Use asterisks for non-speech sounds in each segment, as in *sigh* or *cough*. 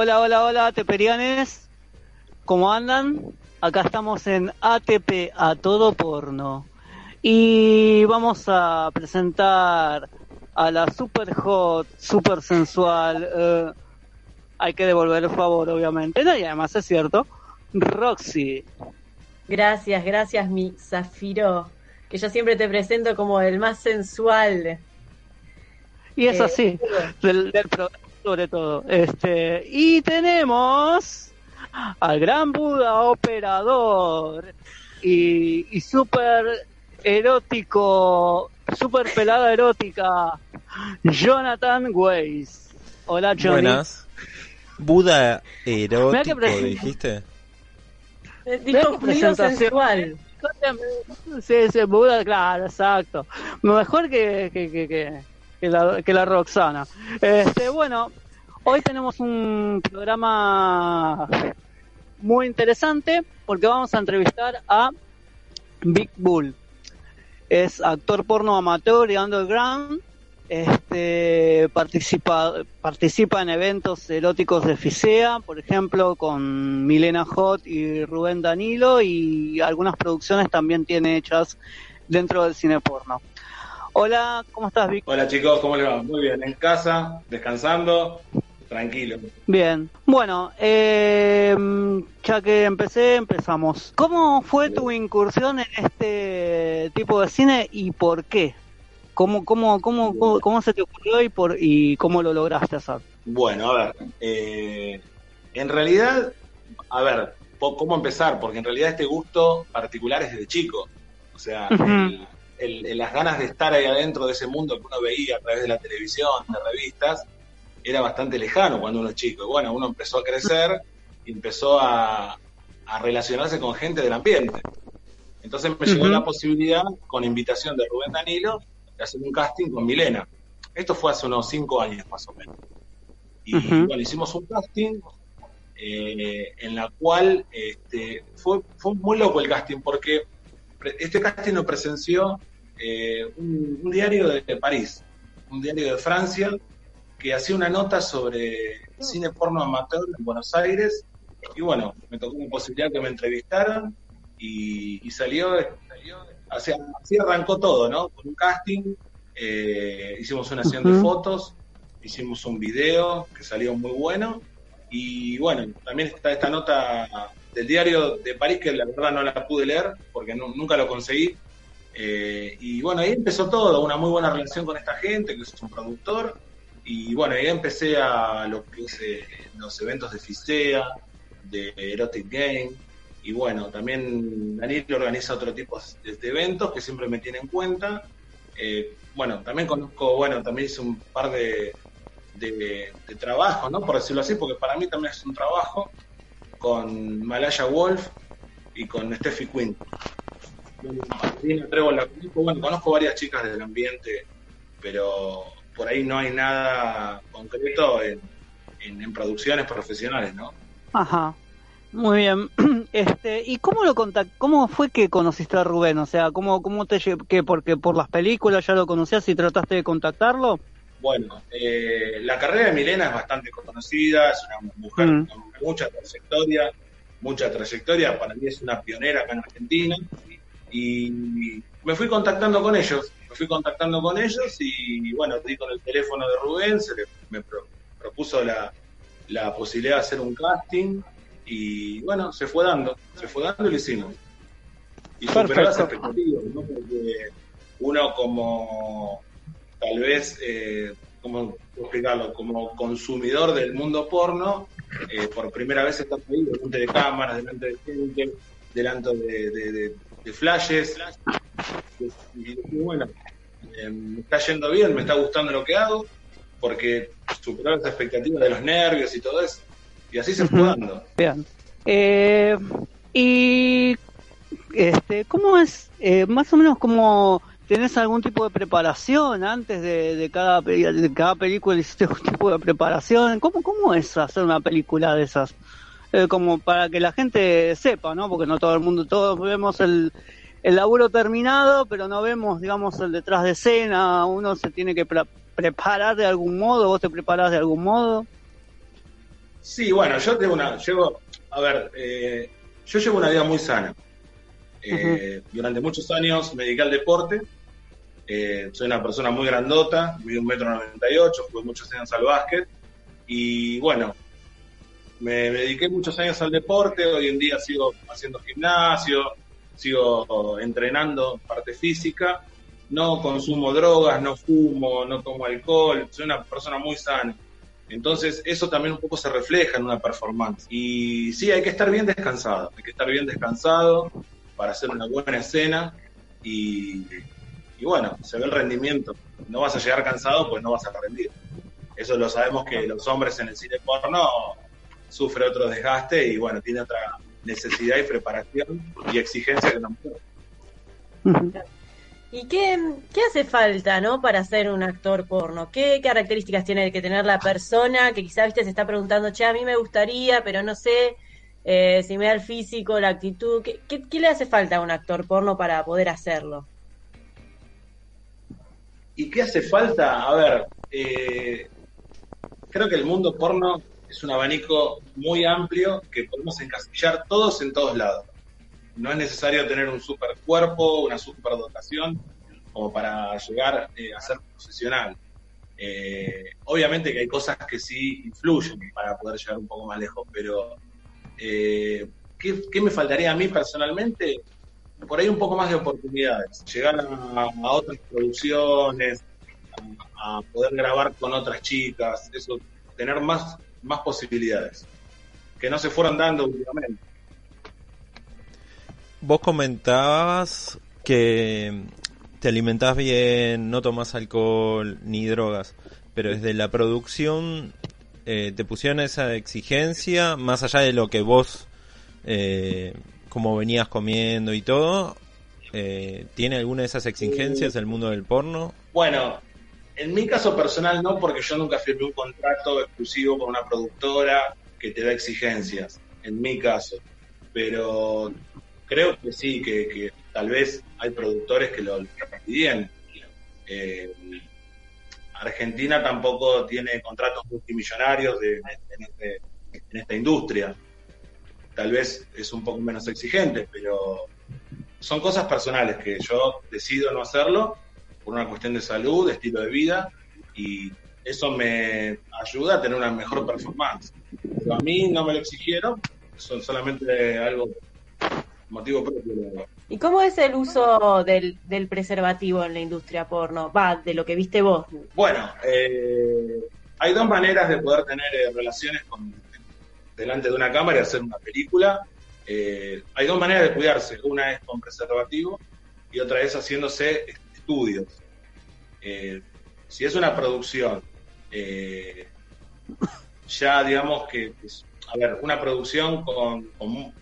Hola, hola, hola, teperianes. ¿Cómo andan? Acá estamos en ATP a todo porno. Y vamos a presentar a la super hot, super sensual. eh, hay que devolver el favor, obviamente. No, y además es cierto. Roxy. Gracias, gracias, mi Zafiro. Que yo siempre te presento como el más sensual. Y es Eh, así, del, del programa sobre todo. Este, y tenemos al gran Buda operador y, y súper erótico, súper pelada erótica, Jonathan Weiss. Hola, Johnny. Buenas. Buda erótico, pre- dijiste. Dijo presentación. sensual. Sí, sí, Buda, claro, exacto. Mejor que, que, que, que, que la, que la Roxana. Este, bueno, hoy tenemos un programa muy interesante porque vamos a entrevistar a Big Bull. Es actor porno amateur y underground. Este, participa, participa en eventos eróticos de FISEA, por ejemplo, con Milena Hot y Rubén Danilo, y algunas producciones también tiene hechas dentro del cine porno. Hola, ¿cómo estás, Vic? Hola chicos, ¿cómo les va? Muy bien, en casa, descansando, tranquilo. Bien. Bueno, eh, ya que empecé, empezamos. ¿Cómo fue tu incursión en este tipo de cine y por qué? ¿Cómo, cómo, cómo, cómo, cómo se te ocurrió y, por, y cómo lo lograste hacer? Bueno, a ver, eh, en realidad, a ver, ¿cómo empezar? Porque en realidad este gusto particular es desde chico. O sea, el- el- el- las ganas de estar ahí adentro de ese mundo que uno veía a través de la televisión, de revistas, era bastante lejano cuando uno es chico. Y bueno, uno empezó a crecer y empezó a, a relacionarse con gente del ambiente. Entonces me llegó la posibilidad, con invitación de Rubén Danilo, de hacer un casting con Milena. Esto fue hace unos cinco años más o menos. Y bueno, hicimos un casting eh, en la cual este, fue, fue muy loco el casting porque este casting lo presenció eh, un, un diario de, París, un diario de Francia, que hacía una nota sobre cine porno amateur en Buenos Aires. Y bueno, me tocó una posibilidad que me entrevistaran y, y salió, salió así, así arrancó todo, ¿no? Con un casting, eh, hicimos una sesión de fotos, hicimos un video que salió muy bueno. Y bueno, también está esta nota del diario de París que la verdad no la pude leer porque nu- nunca lo conseguí. Eh, y bueno, ahí empezó todo, una muy buena relación con esta gente, que es un productor. Y bueno, ahí empecé a lo que es eh, los eventos de FISEA, de Erotic Game. Y bueno, también Daniel organiza otro tipo de, eventos que siempre me tiene en cuenta. Eh, bueno, también conozco, bueno, también hice un par de trabajos, ¿no? Por decirlo así, porque para mí también es un trabajo con Malaya Wolf y con Steffi Quinn. La conozco, bueno, conozco varias chicas del ambiente, pero por ahí no hay nada concreto en, en, en producciones profesionales, ¿no? Ajá. Muy bien. *clears throat* Este, ¿y cómo lo contact cómo fue que conociste a Rubén? O sea, ¿cómo, cómo te que porque por las películas ya lo conocías y trataste de contactarlo? Bueno, eh, la carrera de Milena es bastante conocida, es una mujer Mm. con mucha trayectoria, mucha trayectoria, para mí es una pionera acá en Argentina, y me fui contactando con ellos, me fui contactando con ellos y bueno, di con el teléfono de Rubén, se le, me pro- propuso la, la posibilidad de hacer un casting y bueno, se fue dando, se fue dando y lo hicimos. Y superó las expectativas, ¿no? Porque uno como tal vez, eh, ¿cómo explicarlo? Como consumidor del mundo porno, eh, por primera vez estás ahí delante de cámaras, delante de gente, delante de, de, flashes. Y, bueno, eh, me está yendo bien, me está gustando lo que hago, porque superó las expectativas de los nervios y todo eso. Y así se fue dando. Bien. Eh, y este, ¿cómo es eh, más o menos como tenés algún tipo de preparación antes de, cada de cada película hiciste algún tipo de preparación? ¿Cómo cómo es hacer una película de esas? Eh, como para que la gente sepa, ¿no? Porque no todo el mundo, todos vemos el, el laburo terminado, pero no vemos, digamos, el detrás de escena. Uno se tiene que preparar de algún modo. ¿Vos te preparás de algún modo? Sí, bueno, yo tengo una, llevo, a ver, eh, yo llevo una vida muy sana. Eh, durante muchos años me dediqué al deporte. Eh, soy una persona muy grandota, mido un metro noventa y ocho, jugué muchos años al básquet. Y bueno, me, dediqué muchos años al deporte. Hoy en día sigo haciendo gimnasio, sigo entrenando parte física. No consumo drogas, no fumo, no tomo alcohol. Soy una persona muy sana. Entonces, eso también un poco se refleja en una performance. Y sí, hay que estar bien descansado, hay que estar bien descansado, para hacer una buena escena y, bueno, se ve el rendimiento. No vas a llegar cansado, pues no vas a rendir. Eso lo sabemos que los hombres en el cine porno sufren otro desgaste y bueno, tiene otra necesidad y preparación y exigencia que la mujer. ¿Y qué, qué, hace falta, no, para ser un actor porno? ¿Qué características tiene que tener la persona que quizá, viste, se está preguntando, che, a mí me gustaría, pero no sé eh, si me da el físico, la actitud, ¿qué, ¿qué, le hace falta a un actor porno para poder hacerlo? ¿Y qué hace falta? A ver, eh, creo que el mundo porno es un abanico muy amplio que podemos encasillar todos en todos lados. No es necesario tener un super cuerpo, una super dotación, como para llegar eh, a ser profesional. obviamente que hay cosas que sí influyen para poder llegar un poco más lejos, pero eh, ¿qué, me faltaría a mí personalmente? Por ahí un poco más de oportunidades, llegar a, otras producciones, a, poder grabar con otras chicas, eso, tener más, más posibilidades, que no se fueron dando últimamente. Vos comentabas que te alimentás bien, no tomas alcohol ni drogas, pero desde la producción eh, te pusieron esa exigencia, más allá de lo que vos, eh, como venías comiendo y todo, eh, ¿tiene alguna de esas exigencias el mundo del porno? Bueno, en mi caso personal no, porque yo nunca firmé un contrato exclusivo con una productora que te da exigencias, en mi caso. Pero creo que sí, que, tal vez hay productores que lo, piden. Eh, Argentina tampoco tiene contratos multimillonarios este, en, esta industria. Tal vez es un poco menos exigente, pero son cosas personales que yo decido no hacerlo por una cuestión de salud, de estilo de vida, y eso me ayuda a tener una mejor performance. Pero a mí no me lo exigieron, son solamente algo motivo propio. ¿Y cómo es el uso del, preservativo en la industria porno? Va, de lo que viste vos. Bueno, eh, hay dos maneras de poder tener eh, relaciones con, delante de una cámara y hacer una película. Eh, hay dos maneras de cuidarse. Una es con preservativo y otra es haciéndose estudios. si es una producción, ya digamos que a ver, una producción con,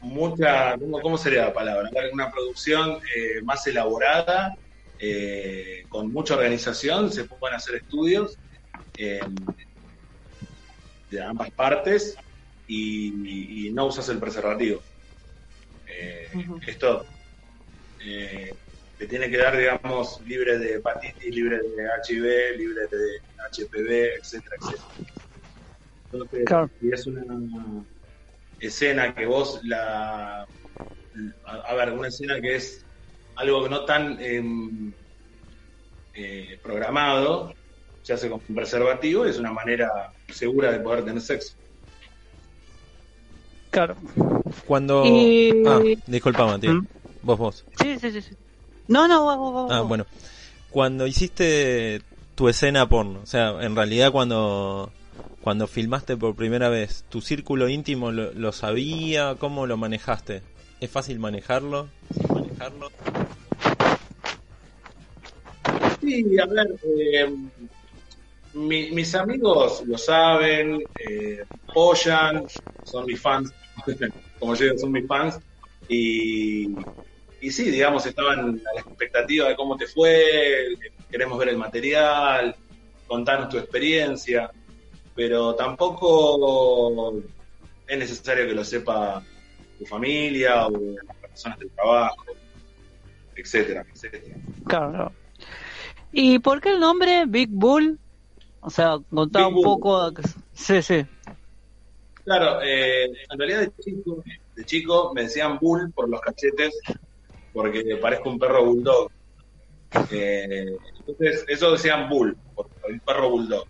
mucha, ¿cómo, sería la palabra? Una producción eh, más elaborada, eh, con mucha organización, se pueden hacer estudios eh, de ambas partes y, no usas el preservativo. Esto te tiene que dar, digamos, libre de hepatitis, libre de HIV, libre de HPV, etcétera, etcétera. Entonces, si es una escena que vos la. A, ver, una escena que es algo que no tan em, eh, programado, se hace con un preservativo y es una manera segura de poder tener sexo. Claro. Cuando. Ah, disculpa, Matías. ¿Mm? Vos, vos. Sí, sí, sí. No, no, vos, vos, Ah, bueno. Cuando hiciste tu escena porno. O sea, en realidad cuando cuando filmaste por primera vez, ¿tu círculo íntimo lo, lo sabía? ¿Cómo lo manejaste? ¿Es fácil manejarlo? manejarlo? Sí, a ver, eh, mi- mis amigos lo saben, eh, apoyan, son mis fans, *laughs* como yo digo, son mis fans, y, y sí, digamos, estaban a la expectativa de cómo te fue, queremos ver el material, contanos tu experiencia, pero tampoco es necesario que lo sepa tu familia o las personas del trabajo, etcétera, etcétera. Claro. ¿Y por qué el nombre Big Bull? O sea, contaba un poco. Sí, sí. Claro, eh, en realidad de chico, de chico me decían bull por los cachetes, porque parezco un perro bulldog. Eh, entonces, eso decían bull, un perro bulldog.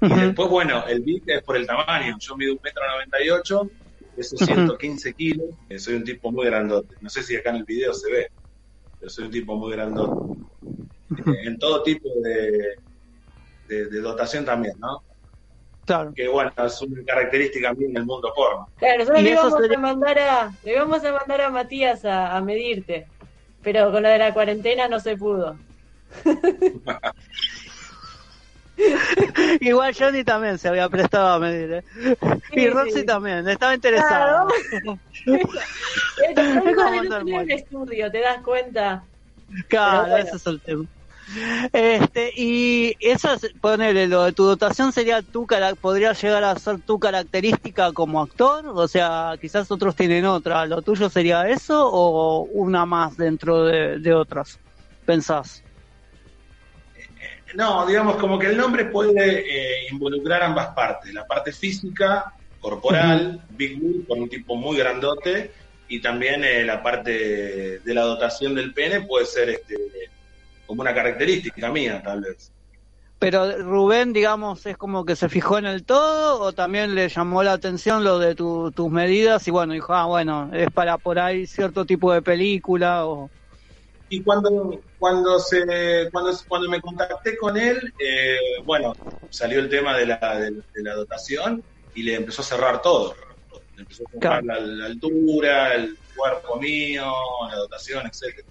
Y después, bueno, el big es por el tamaño. Yo mido un metro noventa y ocho, peso 115 kilos, eh, soy un tipo muy grandote. No sé si acá en el video se ve, pero soy un tipo muy grandote. Eh, en todo tipo de, de, de dotación también, ¿no? Claro. Que bueno, es una característica mía en el mundo porno. Claro, nosotros le sería- a mandar a, le íbamos a mandar a Matías a, a medirte, pero con lo de la cuarentena no se pudo. *laughs* Igual Johnny también se había prestado a medir, ¿eh? Y Roxy sí. también, estaba interesada. *laughs* Eh, no Es como todo el mundo. estudio, ¿te das cuenta? Claro, bueno. ese es el tema. Este, y eso, es- ponele, lo de tu dotación sería tu cara- podría llegar a ser tu característica como actor, o sea, quizás otros tienen otra, ¿lo tuyo sería eso o una más dentro de, de otras? ¿Pensás? No, digamos como que el nombre puede eh, involucrar ambas partes, la parte física, corporal, Big Bull, por un tipo muy grandote, y también eh, la parte de la dotación del pene puede ser este, como una característica mía, tal vez. Pero Rubén, digamos, es como que se fijó en el todo o también le llamó la atención lo de tu- tus medidas y bueno, dijo, ah, bueno, es para por ahí cierto tipo de película o... Y cuando cuando se cuando, cuando me contacté con él, eh, bueno, salió el tema de la, de, de la dotación y le empezó a cerrar todo. Le empezó a cerrar Claro. la, la altura, el cuerpo mío, la dotación, etcétera.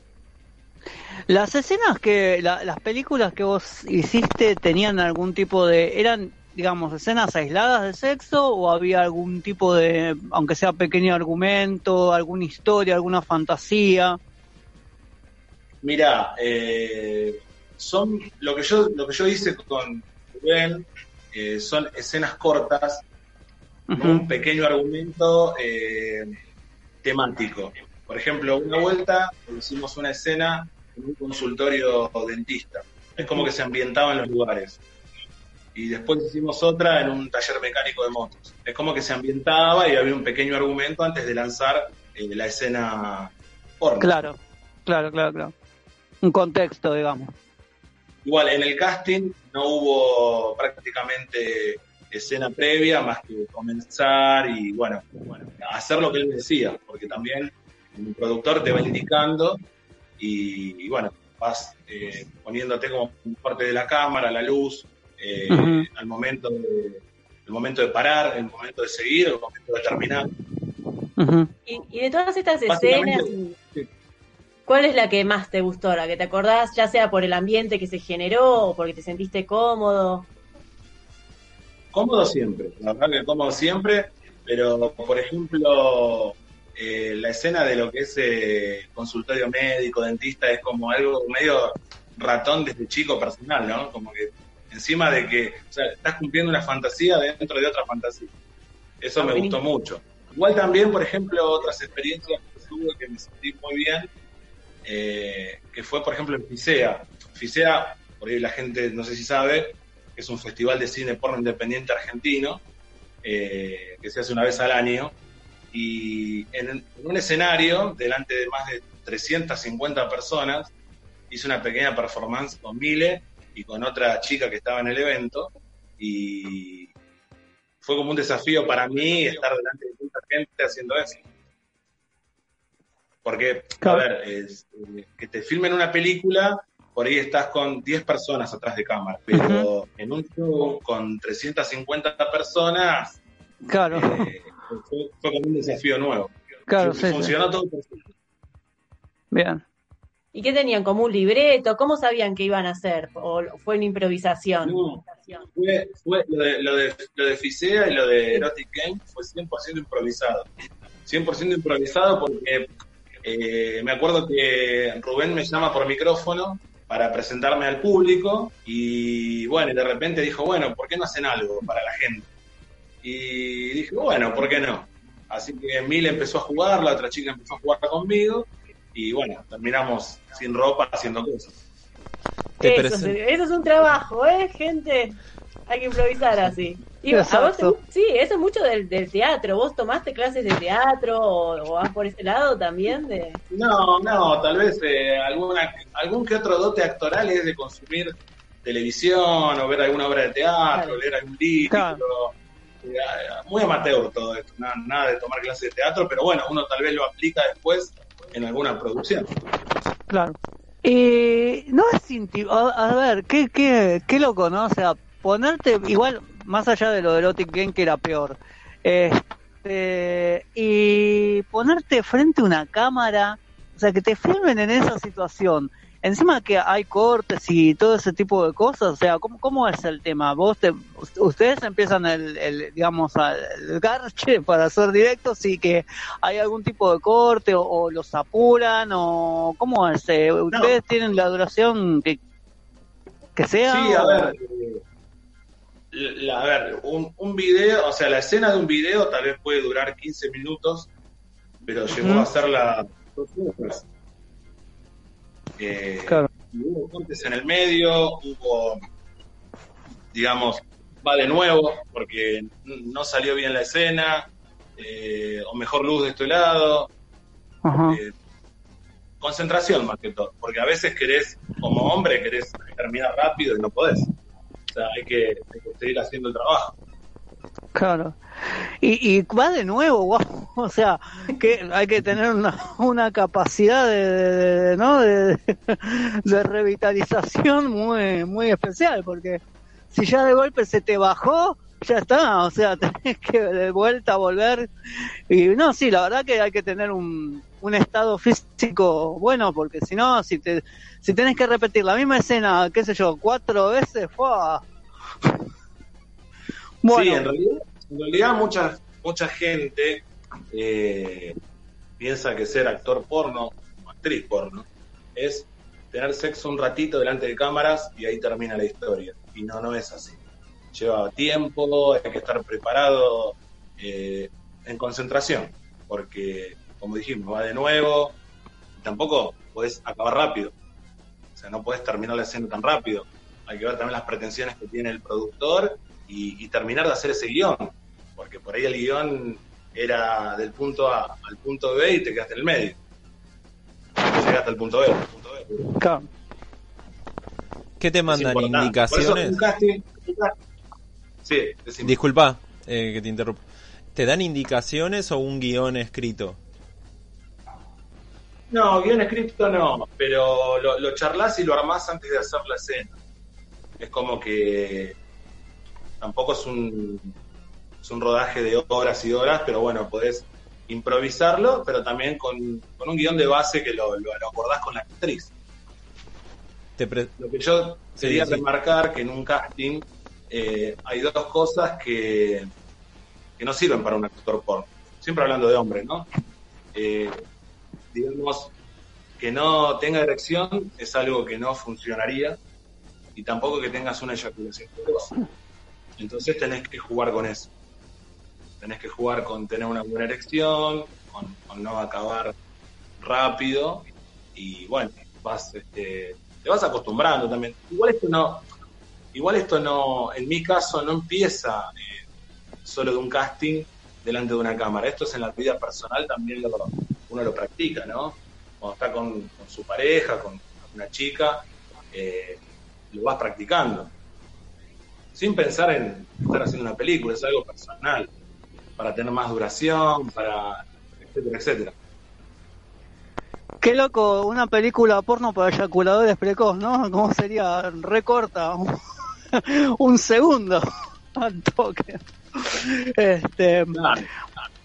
Las escenas que, la- las películas que vos hiciste tenían algún tipo de, eran, digamos, escenas aisladas de sexo o había algún tipo de, aunque sea pequeño argumento, alguna historia, alguna fantasía? Mira, eh, son lo que yo lo que yo hice con Rubén eh, son escenas cortas con un pequeño argumento eh, temático. Por ejemplo, una vuelta hicimos una escena en un consultorio dentista. Es como que se ambientaba en los lugares. Y después hicimos otra en un taller mecánico de motos. Es como que se ambientaba y había un pequeño argumento antes de lanzar eh, la escena porno. Claro, claro, claro, claro. Un contexto, digamos. Igual, en el casting no hubo prácticamente escena previa más que comenzar y, bueno, bueno hacer lo que él decía, porque también el productor te va indicando y, y, bueno, vas eh, poniéndote como parte de la cámara, la luz, eh, al momento de, el momento de parar, el momento de seguir, el momento de terminar. Y, y de todas estas escenas, sí. ¿cuál es la que más te gustó? La que te acordás, ya sea por el ambiente que se generó o porque te sentiste cómodo. Cómodo siempre, la verdad que cómodo siempre, pero por ejemplo, eh, la escena de lo que es eh, consultorio médico, dentista, es como algo medio ratón desde chico personal, ¿no? Como que encima de que o sea, estás cumpliendo una fantasía dentro de otra fantasía. Eso me gustó mucho. Igual también, por ejemplo, otras experiencias que tuve que me sentí muy bien, eh, que fue, por ejemplo, en FISEA. FISEA, por ahí la gente no sé si sabe, es un festival de cine porno independiente argentino, eh, que se hace una vez al año, y en, en un escenario, delante de más de 350 personas, hice una pequeña performance con Mile y con otra chica que estaba en el evento, y fue como un desafío para mí estar delante de tanta gente haciendo eso. Porque, a ver, es, eh, que te filmen una película por ahí estás con 10 personas atrás de cámara, pero en un show con 350 personas, Claro, eh, fue, fue como un desafío nuevo. claro, sí, sí. Funcionó todo perfecto. Bien. ¿Y qué tenían? ¿Como un libreto? ¿Cómo sabían que iban a hacer? ¿O fue una improvisación? No, fue, fue lo, de, lo, de, lo de Fisea y lo de Erotic Game fue 100% improvisado. 100% improvisado porque eh, me acuerdo que Rubén me llama por micrófono para presentarme al público y bueno, y de repente dijo, bueno, ¿por qué no hacen algo para la gente? Y dije, bueno, ¿por qué no? Así que Mil empezó a jugar, la otra chica empezó a jugar conmigo y bueno, terminamos sin ropa haciendo cosas. Eso, eso es un trabajo, ¿eh, gente? Hay que improvisar así. Y a vos te- sí, eso es mucho del, del teatro. ¿Vos tomaste clases de teatro o, o vas por ese lado también? De... No, no, tal vez eh, alguna, algún que otro dote actoral es de consumir televisión o ver alguna obra de teatro, Claro. leer algún libro. Claro. Eh, muy amateur todo esto, nada, nada de tomar clases de teatro, pero bueno, uno tal vez lo aplica después en alguna producción. Claro. Y no es inti- a, a ver, qué, qué, qué loco, ¿no? O sea, ponerte, igual, más allá de lo de Erotic Game, que era peor, este, y ponerte frente a una cámara, o sea, que te filmen en esa situación. Encima que hay cortes y todo ese tipo de cosas, o sea, ¿cómo, cómo es el tema? Vos te, ustedes empiezan el, el, digamos, el garche *laughs* para hacer directos y que hay algún tipo de corte o, o los apuran o cómo es, Eh, ustedes tienen la duración que, que sea. Sí, a ver, eh, la- a ver, un, un video, o sea, la escena de un video tal vez puede durar 15 minutos, pero llegó a ser la. Eh, Claro. hubo cortes en el medio, hubo, digamos, va de nuevo, porque no salió bien la escena, eh, o mejor luz de este lado, Ajá. eh, concentración más que todo, porque a veces querés, como hombre, querés terminar rápido y no podés. O sea, hay que, hay que seguir haciendo el trabajo. Claro. Y, y va de nuevo, *laughs* guau. O sea, que hay que tener una, una capacidad de, ¿no? de, de revitalización muy, muy especial, porque si ya de golpe se te bajó, ya está, o sea, *laughs* tenés que de vuelta volver. Y no, sí, la verdad que hay que tener un, un estado físico bueno, porque si no, si te si tenés que repetir la misma escena, qué sé yo, cuatro veces, Sí, en realidad, en realidad mucha, mucha gente eh, piensa que ser actor porno o actriz porno es tener sexo un ratito delante de cámaras y ahí termina la historia. Y no, no es así. Lleva tiempo, hay que estar preparado eh, en concentración, porque, como dijimos, va de nuevo, tampoco podés acabar rápido. O sea, no podés terminar la escena tan rápido. Hay que ver también las pretensiones que tiene el productor y, y terminar de hacer ese guion, porque por ahí el guion era del punto A al punto B y te quedaste en el medio. Llegaste al punto B. al punto B. Claro. ¿Qué te Es mandan. Por indicaciones? eso casting, Sí. Disculpa eh, que te interrumpa. ¿Te dan indicaciones o un guion escrito? No, guion escrito no, pero lo, lo charlas y lo armás antes de hacer la escena. Es como que tampoco es un, es un rodaje de horas y horas, pero bueno, podés improvisarlo, pero también con, con un guion de base que lo, lo, lo acordás con la actriz. Te pre- Lo que yo Sí, quería sí. remarcar que en un casting eh, hay dos cosas que, que no sirven para un actor porno. Siempre hablando de hombres, ¿no? Eh, digamos, que no tenga erección es algo que no funcionaría y tampoco que tengas una eyaculación precoz. Entonces tenés que jugar con eso. Tenés que jugar con tener una buena erección, con, no acabar rápido y bueno, vas, este, te vas acostumbrando también. Igual esto no, igual esto no, en mi caso no empieza eh, solo de un casting delante de una cámara. Esto es en la vida personal también lo, uno lo practica, ¿no? Cuando está con, con su pareja, con una chica, eh, lo vas practicando. Sin pensar en estar haciendo una película, es algo personal, para tener más duración, para etcétera, etcétera. Qué loco, una película porno para eyaculadores precoz, ¿no? ¿Cómo sería? Recorta un *laughs* segundo *laughs* al toque. Este,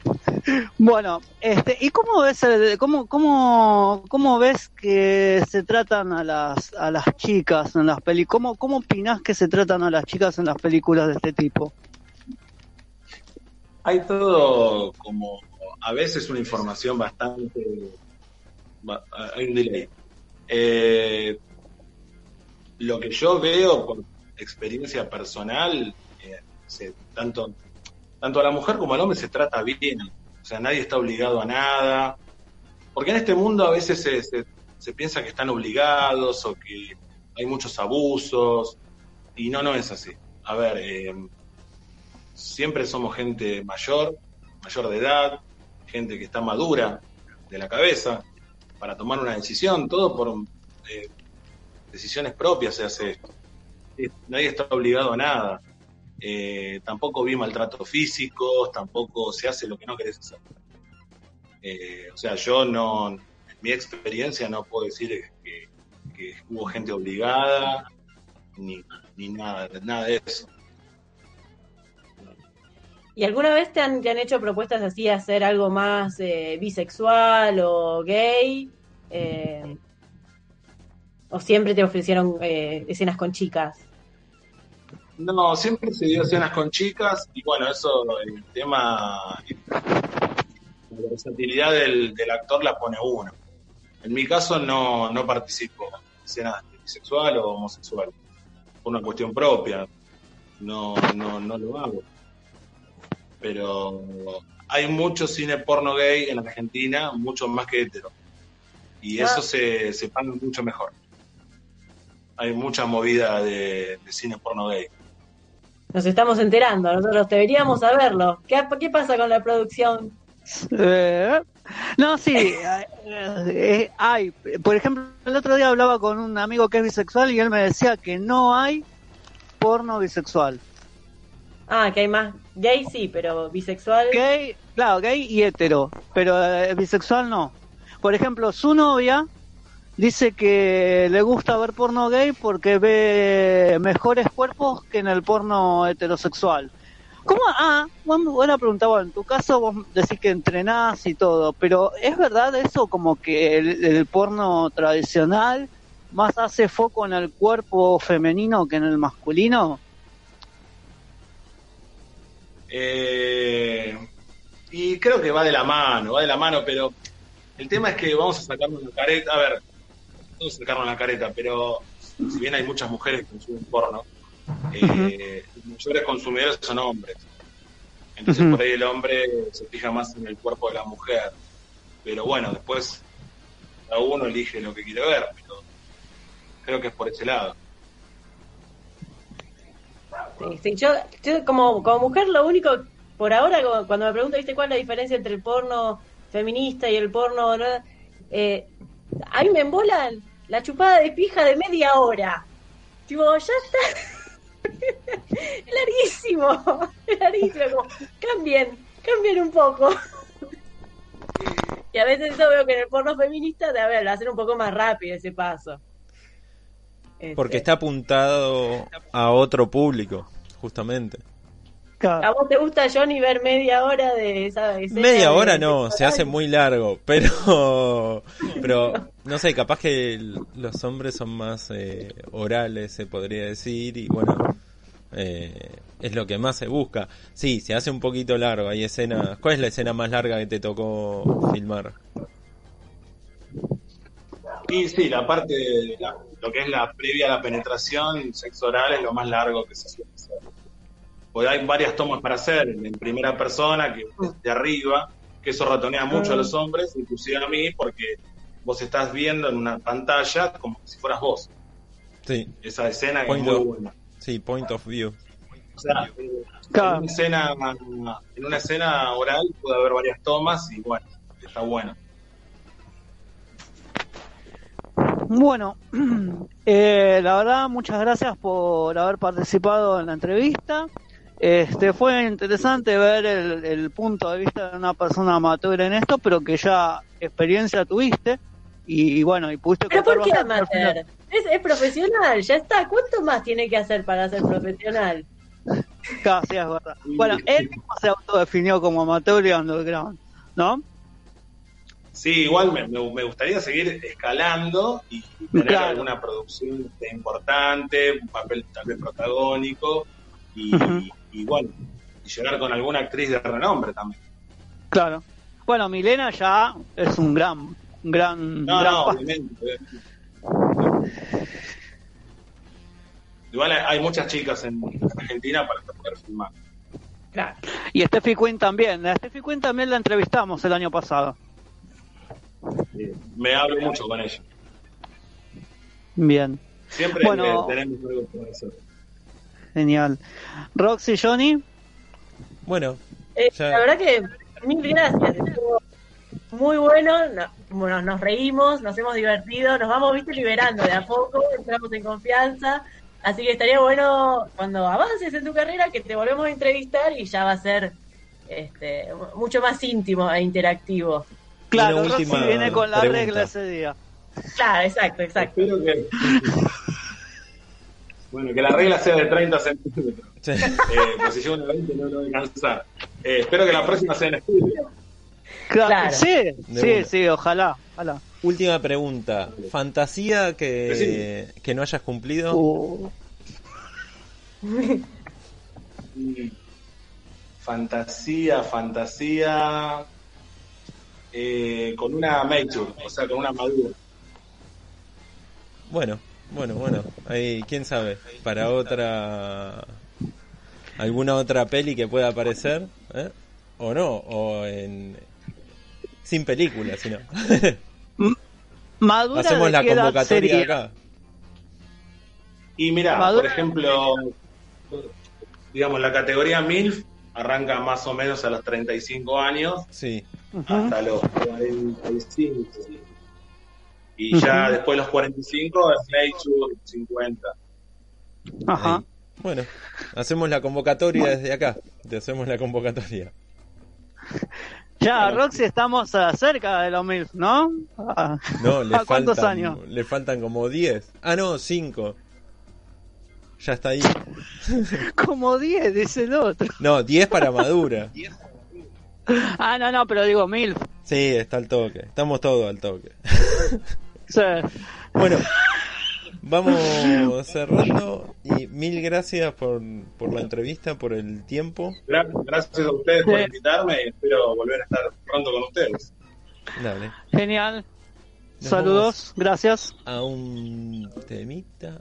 *laughs* bueno, este, ¿y cómo ves el, cómo, cómo, cómo ves que se tratan a las a las chicas en las películas? ¿Cómo, ¿Cómo opinás que se tratan a las chicas en las películas de este tipo? Hay todo como a veces una información bastante hay un delay. Eh, lo que yo veo por experiencia personal, eh, tanto tanto a la mujer como al hombre se trata bien. O sea, nadie está obligado a nada. Porque en este mundo a veces se, piensa que están obligados o que hay muchos abusos. Y no, no es así. A ver, eh, siempre somos gente mayor, mayor de edad, gente que está madura de la cabeza para tomar una decisión, todo por eh, decisiones propias se hace esto. Nadie está obligado a nada. Eh, tampoco vi maltrato físico, tampoco se hace lo que no querés hacer. Eh, o sea, yo no, en mi experiencia no puedo decir que, hubo gente obligada, ni, nada, nada de eso. ¿Y alguna vez te han, hecho propuestas así de hacer algo más eh, bisexual o gay? ¿O siempre te ofrecieron escenas con chicas? No, siempre se dio escenas con chicas y bueno, eso, el tema, la versatilidad del, actor la pone uno. En mi caso no, no participo en escenas bisexual o homosexual, por una cuestión propia, no, no, no lo hago. Pero hay mucho cine porno gay en Argentina, mucho más que hetero. Y eso ah. se, se paga mucho mejor. Hay mucha movida de cine porno gay. Nos estamos enterando, nosotros deberíamos saberlo. ¿Qué, qué pasa con la producción? Eh, no, sí, eh, eh, hay. Por ejemplo, el otro día hablaba con un amigo que es bisexual y él me decía que no hay porno bisexual. Ah, que hay más. Gay sí, pero bisexual. Gay, claro, gay y hetero, pero bisexual no. Por ejemplo, su novia dice que le gusta ver porno gay porque ve mejores cuerpos que en el porno heterosexual. ¿Cómo? Ah, buena pregunta. Bueno, en tu caso vos decís que entrenás y todo, pero ¿es verdad eso como que el, porno tradicional más hace foco en el cuerpo femenino que en el masculino? Eh, y creo que va de la mano, va de la mano, pero el tema es que vamos a sacarnos la careta. A ver, no sacarnos la careta, pero si bien hay muchas mujeres que consumen porno, eh, los mayores consumidores son hombres. Entonces por ahí el hombre se fija más en el cuerpo de la mujer. Pero bueno, después cada uno elige lo que quiere ver, pero creo que es por ese lado. yo, como, como mujer lo único, por ahora, cuando me pregunto, ¿viste cuál es la diferencia entre el porno feminista y el porno... Eh, a mí me embolan la chupada de pija de media hora. Tipo, ya está. es *laughs* larguísimo. Es *laughs* larguísimo. cambien, cambien un poco. y a veces yo veo que en el porno feminista, de a ver, lo hacen un poco más rápido ese paso. Porque este. está apuntado a otro público, justamente. ¿A vos te gusta, Johnny, ver media hora de esa Media hora no, se hace muy largo, *laughs* pero, *laughs* pero no sé, capaz que los hombres son más eh, orales, se podría decir, y bueno, eh, es lo que más se busca. Sí, se hace un poquito largo, hay escenas... ¿Cuál es la escena más larga que te tocó filmar? Y sí, la parte, lo que es la previa a la penetración, sexo oral es lo más largo que se suele hacer porque hay varias tomas para hacer en primera persona, que de arriba, que eso ratonea mucho a los ah. hombres, inclusive a mí, porque vos estás viendo en una pantalla como si fueras vos. Sí. Esa escena es muy buena. Sí, point of view. O sea, en, una escena, en una escena oral puede haber varias tomas y bueno, está bueno. Bueno, *clears throat* eh, la verdad, muchas gracias por haber participado en la entrevista. Este, fue interesante ver el, punto de vista de una persona amateur en esto, pero que ya experiencia tuviste. y, bueno, y pudiste ¿Pero por qué amateur? Es, es profesional, ya está. ¿Cuánto más tiene que hacer para ser profesional? sí, es verdad. Bueno, él mismo se autodefinió como amateur y underground, ¿no? Sí, igual me, me- gustaría seguir escalando y tener Claro. alguna producción importante, un papel tal vez protagónico y, Ujú. Y bueno, y llegar con alguna actriz de renombre también. Claro. Bueno, Milena ya es un gran, gran, No, gran no, obviamente. Igual hay, muchas chicas en Argentina para poder filmar. Claro. Y Steffi Quinn también. A Steffi Quinn también la entrevistamos el año pasado. Eh, Me hablo mucho con ella. Bien, Siempre Bueno. tenemos algo por hacer. Genial. Roxy, Johnny, Bueno, Eh, Ya. La verdad que mil gracias. Estuvo muy bueno. no- bueno, nos reímos, nos hemos divertido, nos vamos, viste, liberando de a poco, entramos en confianza. Así que estaría bueno cuando avances en tu carrera que te volvemos a entrevistar y ya va a ser este, mucho más íntimo e interactivo. claro, última viene con la pregunta. regla ese día. Claro, exacto, exacto. Espero que. Bueno, que la regla sea de 30 centímetros. sí. Eh, pues si llego a 20 no lo voy a alcanzar. Eh, espero que la próxima sea en estudio. Claro. Sí, sí, una. sí, ojalá, ojalá. última pregunta. ¿Fantasía que, que no hayas cumplido? Uh. Fantasía, fantasía. eh, con una mature, o sea, con una madura. Bueno, bueno, bueno. Ahí, quién sabe. Para otra. alguna otra peli que pueda aparecer. ¿eh? O no, o en. Sin película, sino. *laughs* madura Hacemos de la convocatoria sería? acá. Y mira, Madura. por ejemplo, digamos, la categoría MILF arranca más o menos a los 35 años Sí. Hasta los 45. Y ya después de los 45 es Nature 50. Ajá. Ahí. Bueno, hacemos la convocatoria desde acá. Te hacemos la convocatoria. *laughs* Ya. Roxy, estamos cerca de los mil, ¿no? Ah, No, le *laughs* ¿A cuántos faltan, años? le faltan como 10. Ah, no, 5. Ya está ahí. *laughs* Como 10, dice el otro. No, 10 para madura. Ah, no, no, pero digo mil. Sí, está al toque. Estamos todos al toque. Bueno, *laughs* vamos cerrando y mil gracias por, por la entrevista, por el tiempo. Gra- Gracias a ustedes por invitarme y espero volver a estar pronto con ustedes. Dale. Genial. Nos Saludos, gracias. A un temita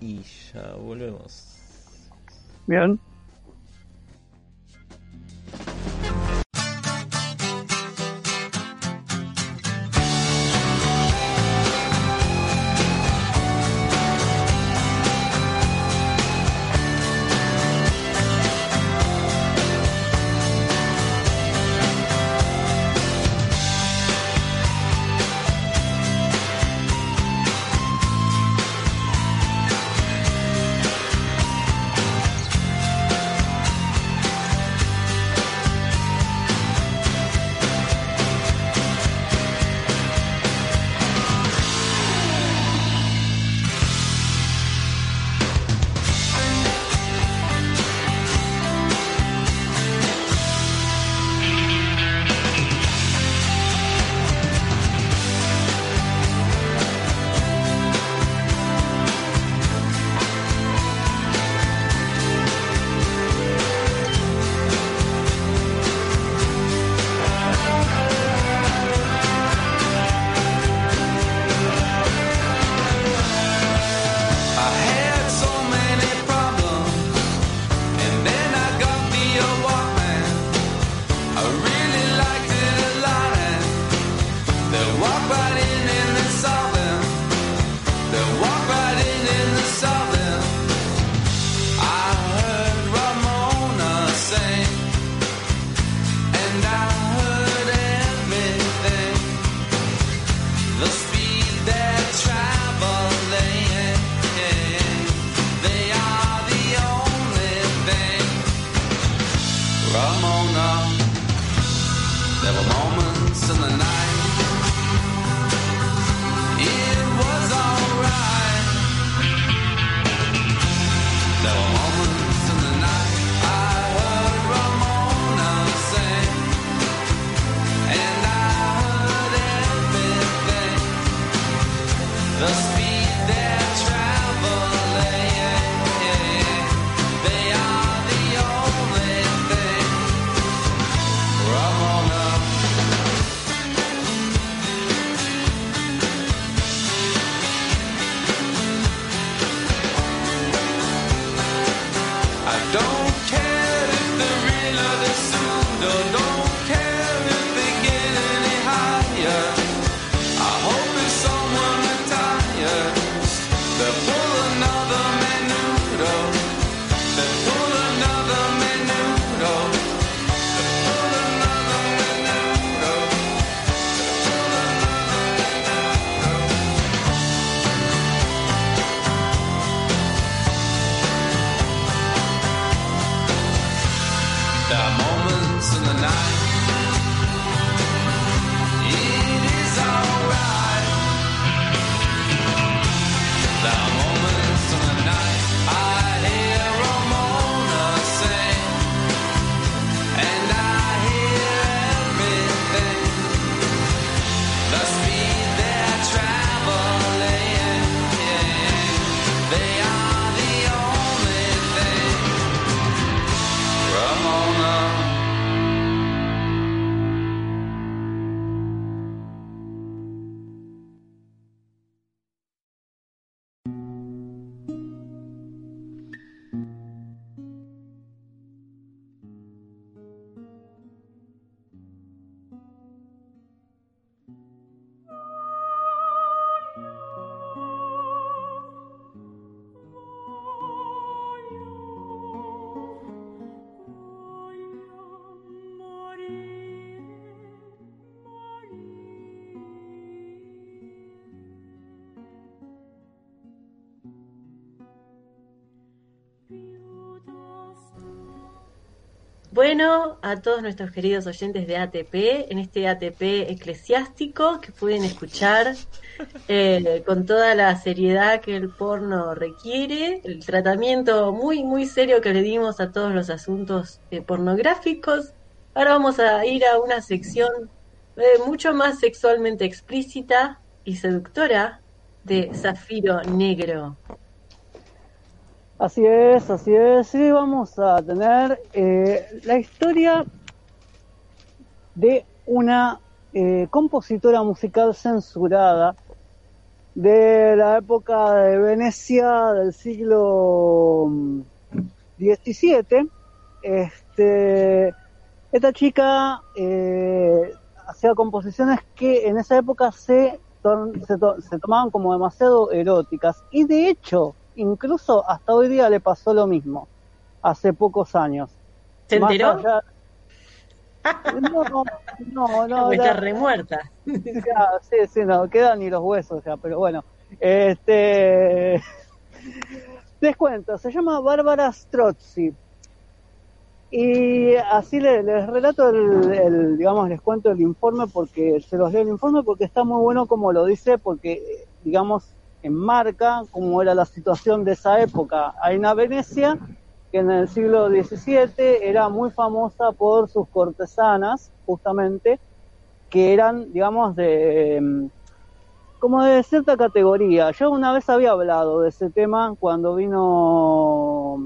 y ya volvemos. Bien. Bueno, a todos nuestros queridos oyentes de ATP, en este ATP eclesiástico que pueden escuchar eh, con toda la seriedad que el porno requiere, el tratamiento muy, muy serio que le dimos a todos los asuntos eh, pornográficos. Ahora vamos a ir a una sección eh, mucho más sexualmente explícita y seductora de Zafiro Negro. Así es, así es. Sí, vamos a tener eh, la historia de una eh, compositora musical censurada de la época de Venecia del siglo XVII. Este, esta chica eh, hacía composiciones que en esa época se, se tomaban como demasiado eróticas y de hecho incluso hasta hoy día le pasó lo mismo, hace pocos años. ¿Se enteró? No, no, no. *laughs* Está remuerta. *laughs* sí, sí, no, quedan ni los huesos ya, pero bueno. Este. *laughs* Les cuento, se llama Bárbara Strozzi. Y así les, relato el, digamos, les cuento el informe porque se los leo el informe porque está muy bueno como lo dice, porque, digamos, enmarca cómo era la situación de esa época. Hay una Venecia que en el siglo XVII era muy famosa por sus cortesanas, justamente, que eran, digamos, de em, como de cierta categoría. Yo una vez había hablado de ese tema cuando vino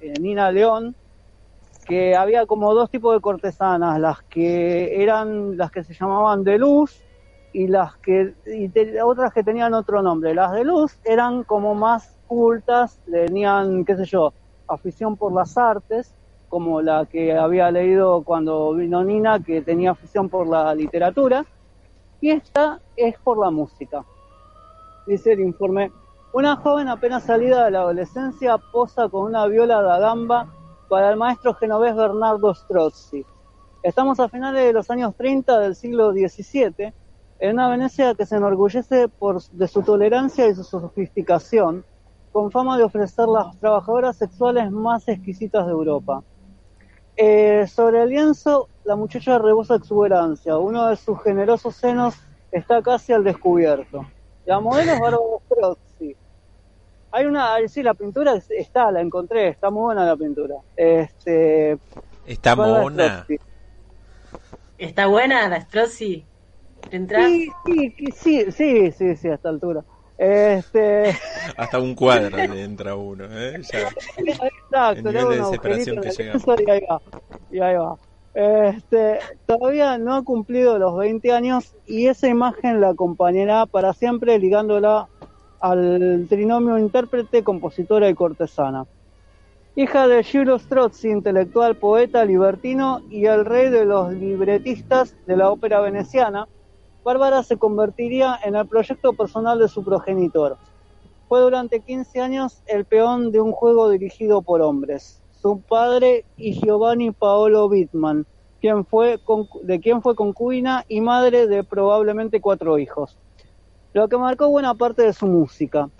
eh, Nina León, que había como dos tipos de cortesanas, las que eran las que se llamaban de luz y las que y otras que tenían otro nombre. Las de luz eran como más cultas, tenían, qué sé yo, afición por las artes, como la que había leído cuando vino Nina, que tenía afición por la literatura, y esta es por la música. Dice el informe, una joven apenas salida de la adolescencia posa con una viola da gamba para el maestro genovés Bernardo Strozzi. Estamos a finales de los años 30 del siglo XVII en una Venecia que se enorgullece por, de su tolerancia y su sofisticación, con fama de ofrecer las trabajadoras sexuales más exquisitas de Europa. Eh, sobre el lienzo, la muchacha rebosa exuberancia. Uno de sus generosos senos está casi al descubierto. La modelo es Bárbara Strozzi. Hay una, sí, la pintura está, la encontré, está muy buena la pintura. Este, está buena. Está buena la Strozzi. Sí, sí, sí, sí, sí, sí, a esta altura. Este, *laughs* Hasta un cuadro le entra uno, ¿eh? Ya. exacto, El le hago nivel de un desesperación que piso y ahí va. Y ahí va. Este, todavía no ha cumplido los 20 años y esa imagen la acompañará para siempre ligándola al trinomio intérprete, compositora y cortesana. Hija de Gilles Strozzi, intelectual, poeta, libertino y el rey de los libretistas de la ópera veneciana, Bárbara se convertiría en el proyecto personal de su progenitor. Fue durante 15 años el peón de un juego dirigido por hombres. Su padre y Giovanni Paolo Wittmann, de quien fue concubina y madre de probablemente cuatro hijos. Lo que marcó buena parte de su música.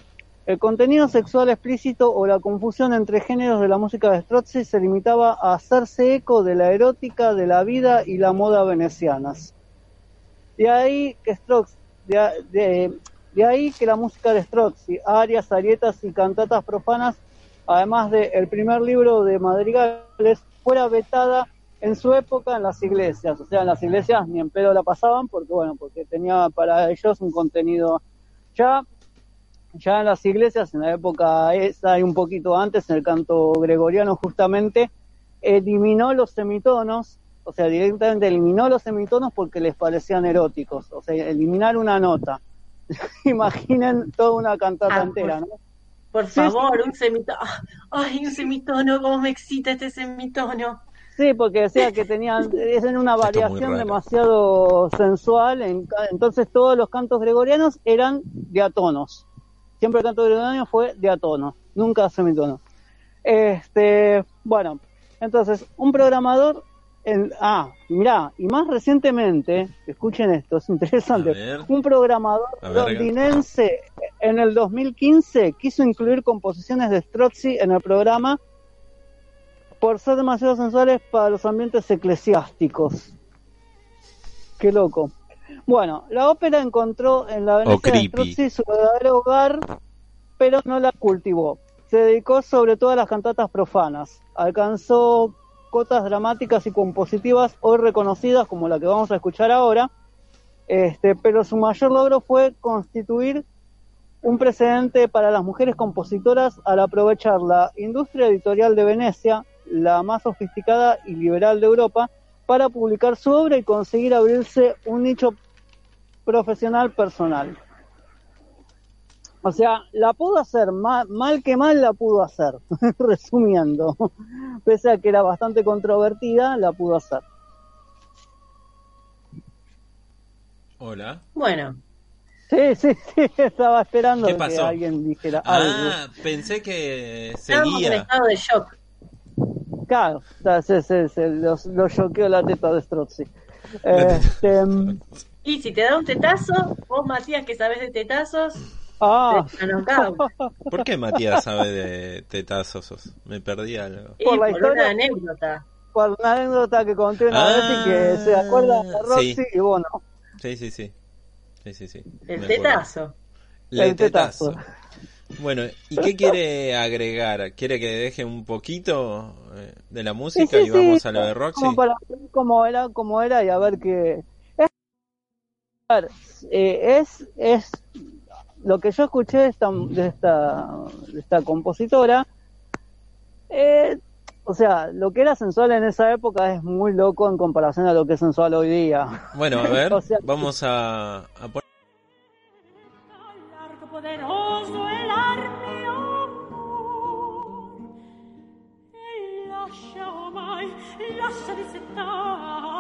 El contenido sexual explícito o la confusión entre géneros de la música de Strozzi se limitaba a hacerse eco de la erótica, de la vida y la moda venecianas. De ahí que Strozzi, de, de- de ahí que la música de Strozzi, arias, arietas y cantatas profanas, además del primer libro de madrigales, fuera vetada en su época en las iglesias. O sea, en las iglesias ni en pedo la pasaban porque, bueno, porque tenía para ellos un contenido ya ya en las iglesias, en la época esa y un poquito antes, en el canto gregoriano justamente, eliminó los semitonos, o sea, directamente eliminó los semitonos porque les parecían eróticos, o sea, eliminar una nota. *laughs* Imaginen toda una cantata Ah, entera, ¿no? Por Sí, favor, sí. un semitono. Ay, un semitono, cómo me excita este semitono. Sí, porque decía que tenían, *laughs* es en una variación demasiado sensual, en entonces todos los cantos gregorianos eran diatonos. Siempre el canto gregoriano fue diatono, nunca semitono. Este, bueno, entonces, un programador, en, ah, mirá, y más recientemente, escuchen esto, es interesante, un programador londinense en el 2015 quiso incluir composiciones de Strozzi en el programa por ser demasiado sensuales para los ambientes eclesiásticos. Qué loco. Bueno, la ópera encontró en la Venecia de. Strozzi su verdadero hogar, pero no la cultivó. Se dedicó sobre todo a las cantatas profanas. Alcanzó cotas dramáticas y compositivas hoy reconocidas como la que vamos a escuchar ahora, este, pero su mayor logro fue constituir un precedente para las mujeres compositoras al aprovechar la industria editorial de Venecia, la más sofisticada y liberal de Europa, para publicar su obra y conseguir abrirse un nicho profesional personal. O sea, la pudo hacer, mal, mal que mal la pudo hacer, *laughs* resumiendo. Pese a que era bastante controvertida, la pudo hacer. Hola. Bueno, Sí, sí, sí, *laughs* estaba esperando ¿Qué que alguien dijera algo. Ah, pensé que estábamos en seguía. estado de shock. Claro, o sea, se, se, se los, los choqueó la teta de Strozzi. Este, Y si te da un tetazo, vos Matías que sabes de tetazos, ah. *laughs* ¿Por qué Matías sabe de tetazos? Me perdí algo. Y Por por, la historia. una anécdota. por una anécdota que conté una Ah, vez y que se acuerda de Roxy sí. y bueno, Sí, sí, sí. Sí, sí, sí. El tetazo. El tetazo. Bueno, ¿y qué quiere agregar? ¿Quiere que deje un poquito eh, de la música Sí, sí, y vamos sí, a lo de Roxy? como para ver cómo era, cómo era y a ver qué es, eh, es, es lo que yo escuché de esta, de esta, de esta compositora. eh, o sea, lo que era sensual en esa época es muy loco en comparación a lo que es sensual hoy día. Bueno, a ver, *laughs* O sea- vamos a, a poner... largo poderoso el armi amor e lascia ormai lascia di settarmi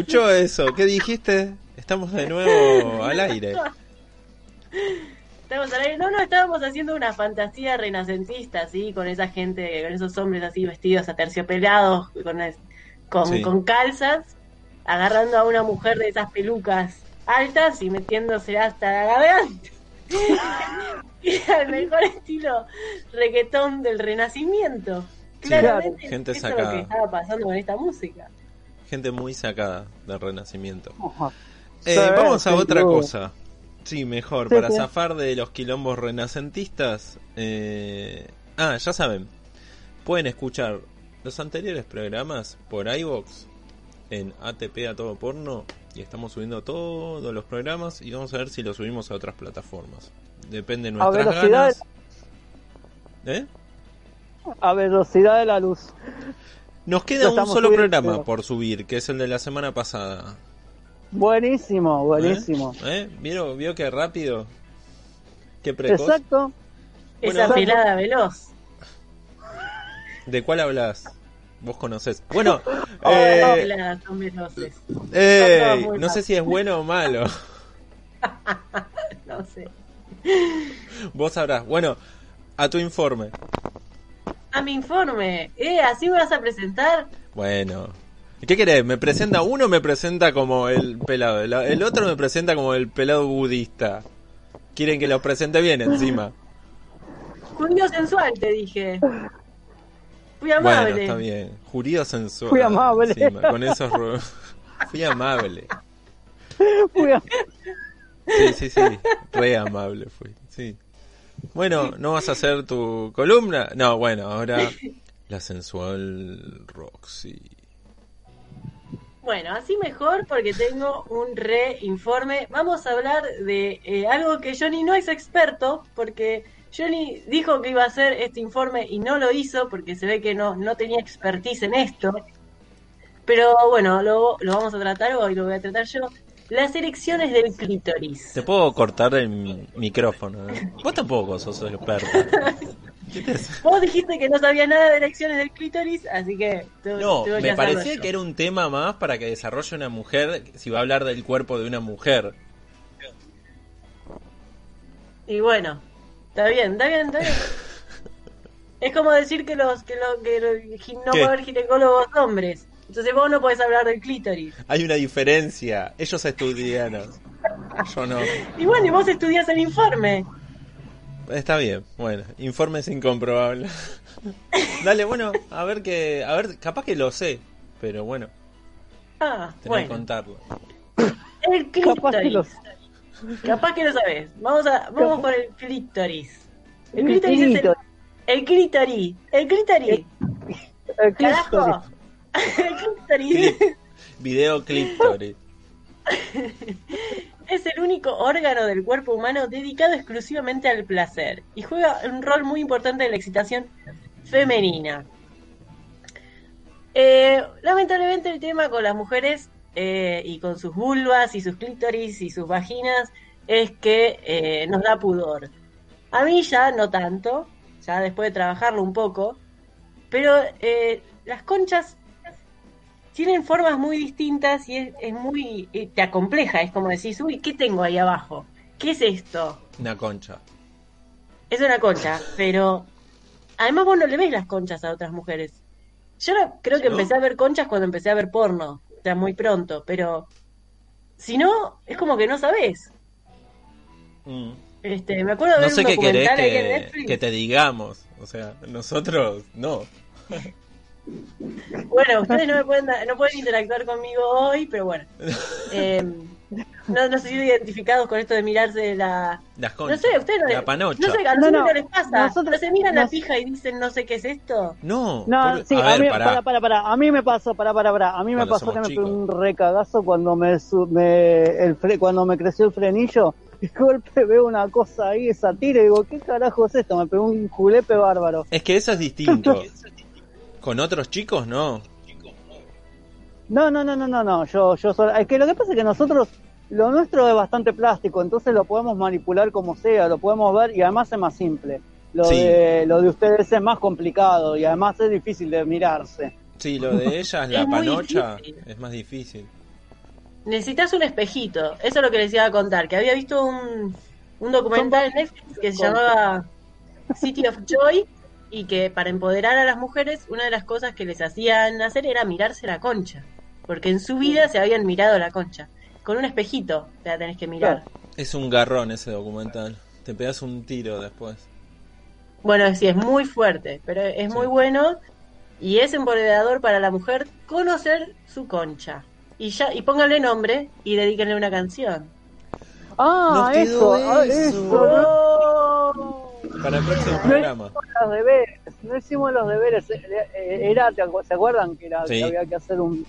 escuchó eso? ¿Qué dijiste? Estamos de nuevo al aire. Estamos al aire. No, no, estábamos haciendo una fantasía renacentista, así, con esa gente, con esos hombres así vestidos aterciopelados, con, con, Sí. con calzas, agarrando a una mujer de esas pelucas altas y metiéndose hasta la garganta. *laughs* y al mejor estilo reggaetón del renacimiento. Sí, Claramente gente eso es lo que estaba pasando con esta música. Gente muy sacada del Renacimiento. Eh, vamos a otra cosa. Sí, mejor, para zafar de los quilombos renacentistas. eh, Ah, ya saben. Pueden escuchar los anteriores programas por iVox en ATP a todo porno. Y estamos subiendo todos los programas y vamos a ver si los subimos a otras plataformas. Depende de A nuestras velocidad- ganas. ¿Eh? A velocidad de la luz. Nos queda un solo subiendo, programa por subir, que es el de la semana pasada. Buenísimo, ¿Eh? buenísimo. ¿Eh? ¿Vio, ¿Vio qué rápido? ¿Qué precoz? Exacto. Esa pelada veloz. *laughs* ¿De cuál hablas? Vos conocés. *laughs* Bueno, eh, peladas son veloces. ey, muy no sé si es bueno o malo. *laughs* No sé. Vos sabrás. Bueno, a tu informe. A mi informe. ¿Eh? ¿Así me vas a presentar? Bueno. ¿Qué querés? ¿Me presenta uno o me presenta como el pelado? El, el otro me presenta como el pelado budista. Quieren que los presente bien encima. Judío sensual, te dije. Fui Bueno, amable. está bien. Jurío sensual. Fui amable. encima, con esos... *laughs* Fui amable. Fui a- Sí, sí, sí. Re amable fui. Sí. Bueno, *laughs* ¿no vas a hacer tu columna? No, bueno, ahora la sensual Roxy. Bueno, así mejor porque tengo un re-informe. Vamos a hablar de eh, algo que Johnny no es experto, porque Johnny dijo que iba a hacer este informe y no lo hizo porque se ve que no, no tenía expertise en esto. Pero bueno, lo, lo vamos a tratar hoy, lo voy a tratar yo. Las erecciones del clítoris. Te puedo cortar el mi- micrófono. ¿eh? Vos tampoco sos experta. Vos dijiste que no sabía nada de erecciones del clítoris, así que No, me parecía yo. que era un tema más para que desarrolle una mujer, si va a hablar del cuerpo de una mujer. Y bueno, está bien, está bien, está bien. *laughs* es como decir que los que, lo, que no ¿Qué? puede haber ginecólogos hombres. Entonces vos no podés hablar del clítoris. Hay una diferencia. Ellos estudian. Yo no. Y bueno, y vos estudias el informe. Está bien, bueno, informes incomprobables. *laughs* Dale, bueno, a ver que, a ver, capaz que lo sé, pero bueno, Ah, tenés que contarlo. El Capaz que clítoris. Capaz que lo sabés. Vamos, a, vamos Capaz- por el clítoris. El El clítoris es el, clítoris. el clítoris. El clítoris. El clítoris. Carajo. Clip, video clítoris. *laughs* Es el único órgano del cuerpo humano dedicado exclusivamente al placer y juega un rol muy importante en la excitación femenina. Eh, lamentablemente el tema con las mujeres eh, y con sus vulvas y sus clítoris y sus vaginas es que eh, nos da pudor. A mí ya no tanto, ya después de trabajarlo un poco, pero las conchas tienen formas muy distintas y es, es muy. eh, te acompleja, es como decís, uy, ¿qué tengo ahí abajo? ¿Qué es esto? Una concha. Es una concha, pero. Además, vos no le ves las conchas a otras mujeres. Yo creo que ¿No? empecé a ver conchas cuando empecé a ver porno, o sea, muy pronto, pero. Si no, es como que no sabés. Mm. Este, me acuerdo de No ver sé un qué querés que, que te digamos. O sea, nosotros no. *laughs* Bueno, ustedes no me pueden, no pueden interactuar conmigo hoy, pero bueno. *laughs* Eh, no, no se identificados con esto de mirarse la. Las No conchas. sé, ustedes no, La panocha. no sé, a No, no, no les pasa. nosotros- no se miran la pija y dicen no sé qué es esto. No, No, por- sí, a a, ver, mí, pará. para, para, para, a mí me pasó, para, para, para, a mí me pasó que me pegó chicos. un recagazo cuando me, su- me el fre- cuando me creció el frenillo, y *laughs* de golpe veo una cosa ahí, esa tira, y digo, ¿qué carajo es esto? Me pegó un julepe bárbaro. Es que eso es distinto. *laughs* Con otros chicos no. No, no, no, no, no, no, yo, yo solo, es que lo que pasa es que nosotros, lo nuestro es bastante plástico, entonces lo podemos manipular como sea, lo podemos ver y además es más simple. Lo, Sí. de, lo de ustedes es más complicado y además es difícil de mirarse. Sí, lo de ella es *laughs* la Es panocha, difícil. es más difícil. Necesitas un espejito. Eso es lo que les iba a contar. Que había visto un, un documental en Netflix que se llamaba City of Joy y que para empoderar a las mujeres una de las cosas que les hacían hacer era mirarse la concha. Porque en su vida se habían mirado la concha. Con un espejito te la tenés que mirar. Es un garrón ese documental. Te pegas un tiro después. Bueno, sí, es muy fuerte, pero es muy bueno y es empoderador para la mujer conocer su concha. Y ya y pónganle nombre y dedíquenle una canción. Ah, quedó eso, ah, eso. eso. No- Para el próximo No programa. hicimos los deberes, no hicimos los deberes. eh, eh, Era, ¿te ¿se acuerdan que, era, Sí. que había que hacer un...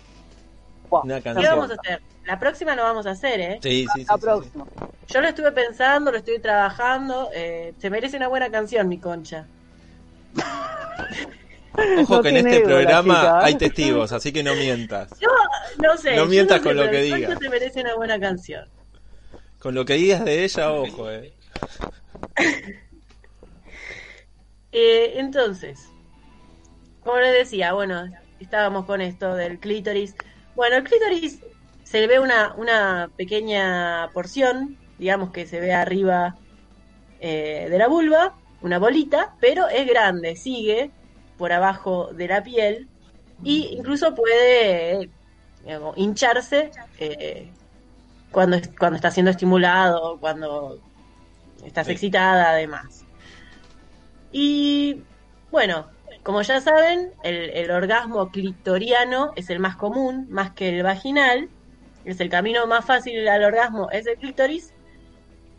Una ¿Qué canción. vamos a hacer? La próxima lo vamos a hacer, ¿eh? Sí, sí, sí. la sí, sí. próxima. Yo lo estuve pensando, lo estoy trabajando. eh, se merece una buena canción, mi concha. Ojo No que en este programa chica, ¿eh? hay testigos, así que no mientas. Yo no sé. No mientas sé, con lo que mi concha digas. se merece una buena canción. Con lo que digas de ella, ojo, eh. *laughs* Eh, entonces, como les decía, bueno, estábamos con esto del clítoris. Bueno, el clítoris se ve una, una pequeña porción, digamos que se ve arriba eh, de la vulva, una bolita, pero es grande, sigue por abajo de la piel y incluso puede digamos, hincharse eh, cuando, cuando está siendo estimulado, cuando estás Sí. excitada, además. Y bueno, como ya saben, el, orgasmo clitoriano es el más común, más que el vaginal. Es el camino más fácil al orgasmo, es el clítoris.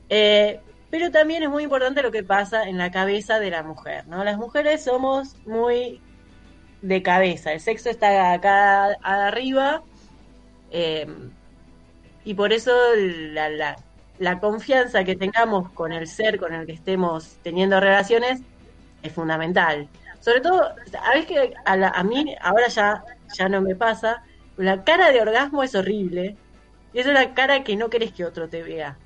Eh, pero también es muy importante lo que pasa en la cabeza de la mujer, ¿no? Las mujeres somos muy de cabeza, el sexo está acá arriba eh, y por eso la confianza que tengamos con el ser con el que estemos teniendo relaciones es fundamental. Sobre todo, sabes que a, la- a mí ahora ya, ya no me pasa, la cara de orgasmo es horrible. Y es una cara que no querés que otro te vea.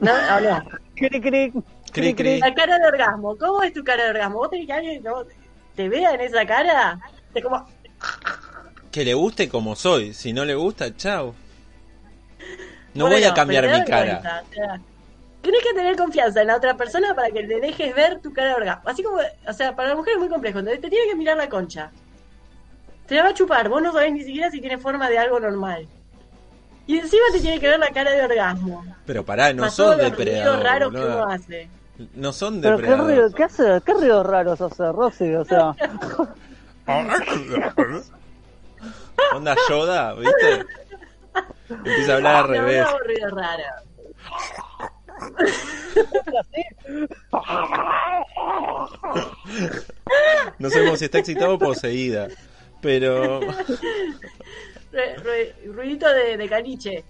¿No? ¿O no? Cri, cri, Cri, cri. La cara de orgasmo. ¿Cómo es tu cara de orgasmo? ¿Vos tenés que alguien no, te vea en esa cara? Es como, Que le guste como soy. Si no le gusta, chao. No Bueno, voy a cambiar mi cara. cuenta, o sea, Tienes que tener confianza en la otra persona para que te dejes ver tu cara de orgasmo. Así como, o sea, para la mujer es muy complejo. Entonces te tiene que mirar la concha. Te la va a chupar. Vos no sabés ni siquiera si tiene forma de algo normal. Y encima te tiene que ver la cara de orgasmo. Pero pará, no Más son depredadores. raros que boluda. uno hace. No son Pero qué depredadores. ruido, ¿qué hace? ¿Qué ruidos raros hace Rosy? O sea, *laughs* Onda Yoda, ¿viste? Empieza a hablar al *laughs* No, revés. no, raros. *laughs* No sabemos si está excitada o poseída. Pero. Ru- ru- ruidito de, de caniche.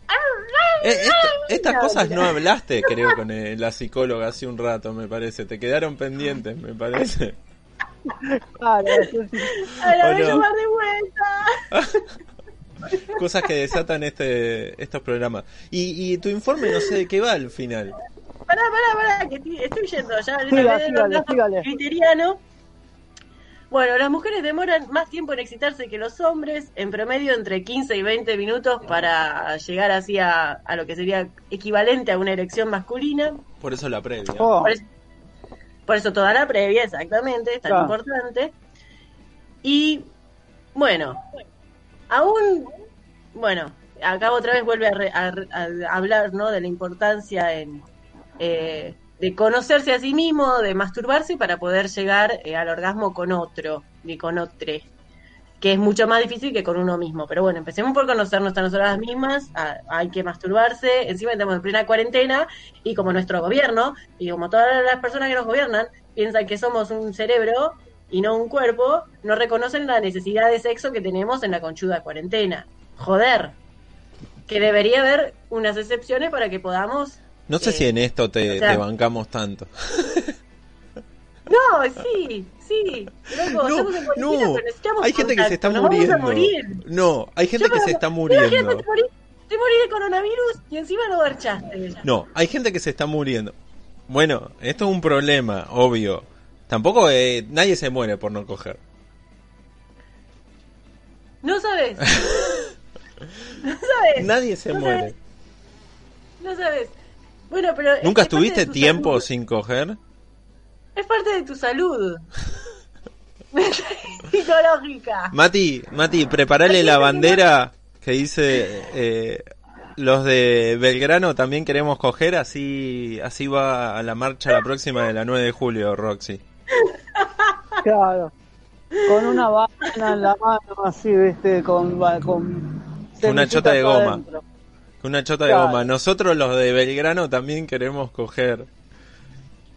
Eh, esto- estas cosas no hablaste, creo, con eh, la psicóloga hace un rato, me parece. Te quedaron pendientes, me parece. claro, sí, sí. ¡Ay, la ¿O voy a no? llamar de vuelta! *laughs* *laughs* Cosas que desatan este, estos programas. Y, y tu informe no sé de qué va al final. Pará, pará, pará, que estoy, yendo ya. Sígale, sígale. clitoriano. Bueno, las mujeres demoran más tiempo en excitarse que los hombres, en promedio entre 15 y 20 minutos para llegar así a, a lo que sería equivalente a una erección masculina. Por eso la previa. Oh, Por eso, por eso toda la previa, exactamente, es tan Claro. importante. Y bueno, aún, bueno, acá otra vez vuelve a, re- a a hablar ¿no? de la importancia en, eh, de conocerse a sí mismo, de masturbarse para poder llegar eh, al orgasmo con otro, ni con otro, que es mucho más difícil que con uno mismo. Pero bueno, empecemos por conocernos a nosotras mismas, hay que masturbarse, encima estamos en plena cuarentena y como nuestro gobierno y como todas las personas que nos gobiernan piensan que somos un cerebro y no un cuerpo, no reconocen la necesidad de sexo que tenemos en la conchuda cuarentena. Joder, que debería haber unas excepciones para que podamos... No sé eh, si en esto te, o sea- te bancamos tanto. *laughs* No, sí, sí. loco, No, en no. Hay gente que se está muriendo. No, hay gente Yo que se está Imagínate, muriendo. te morí, te morí de coronavirus y encima lo garchaste. No, hay gente que se está muriendo. Bueno, esto es un problema, obvio. Tampoco eh, nadie se muere por no coger. No sabes. *laughs* no sabes. Nadie se No muere. sabes. No sabes. Bueno, pero. ¿Nunca es estuviste tu tiempo salud. sin coger? Es parte de tu salud. *laughs* Psicológica. Mati, Mati, preparale la bandera que dice eh, los de Belgrano también queremos coger, así así va a la marcha la próxima de la 9 de julio, Roxy. Claro. Con una banana en la mano, así, viste, con. con Una chota de goma. adentro. Una chota de goma. Nosotros los de Belgrano también queremos coger.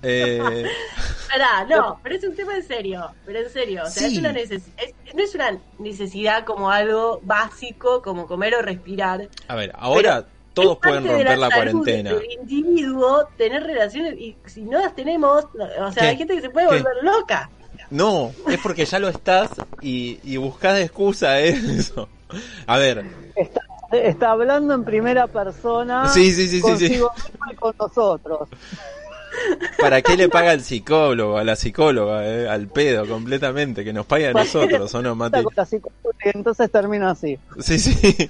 Eh, *laughs* Pará, no, pero es un tema en serio, pero en serio, o sea, Sí. es una neces- es- no es una necesidad como algo básico como comer o respirar. a ver, ahora todos pueden de romper la, salud cuarentena. del individuo tener relaciones y si no las tenemos, o sea, ¿Qué? hay gente que se puede ¿Qué? volver loca. No, es porque ya lo estás y, y buscas excusa ¿eh? *laughs* eso. A ver, Está, está hablando en primera persona. Sí, sí, sí, sí, consigo mismo y con nosotros. ¿para qué le paga el psicólogo, a la psicóloga, eh? al pedo completamente? Que nos pague a nosotros, ¿o no, Mati? Entonces termina así. Sí, sí.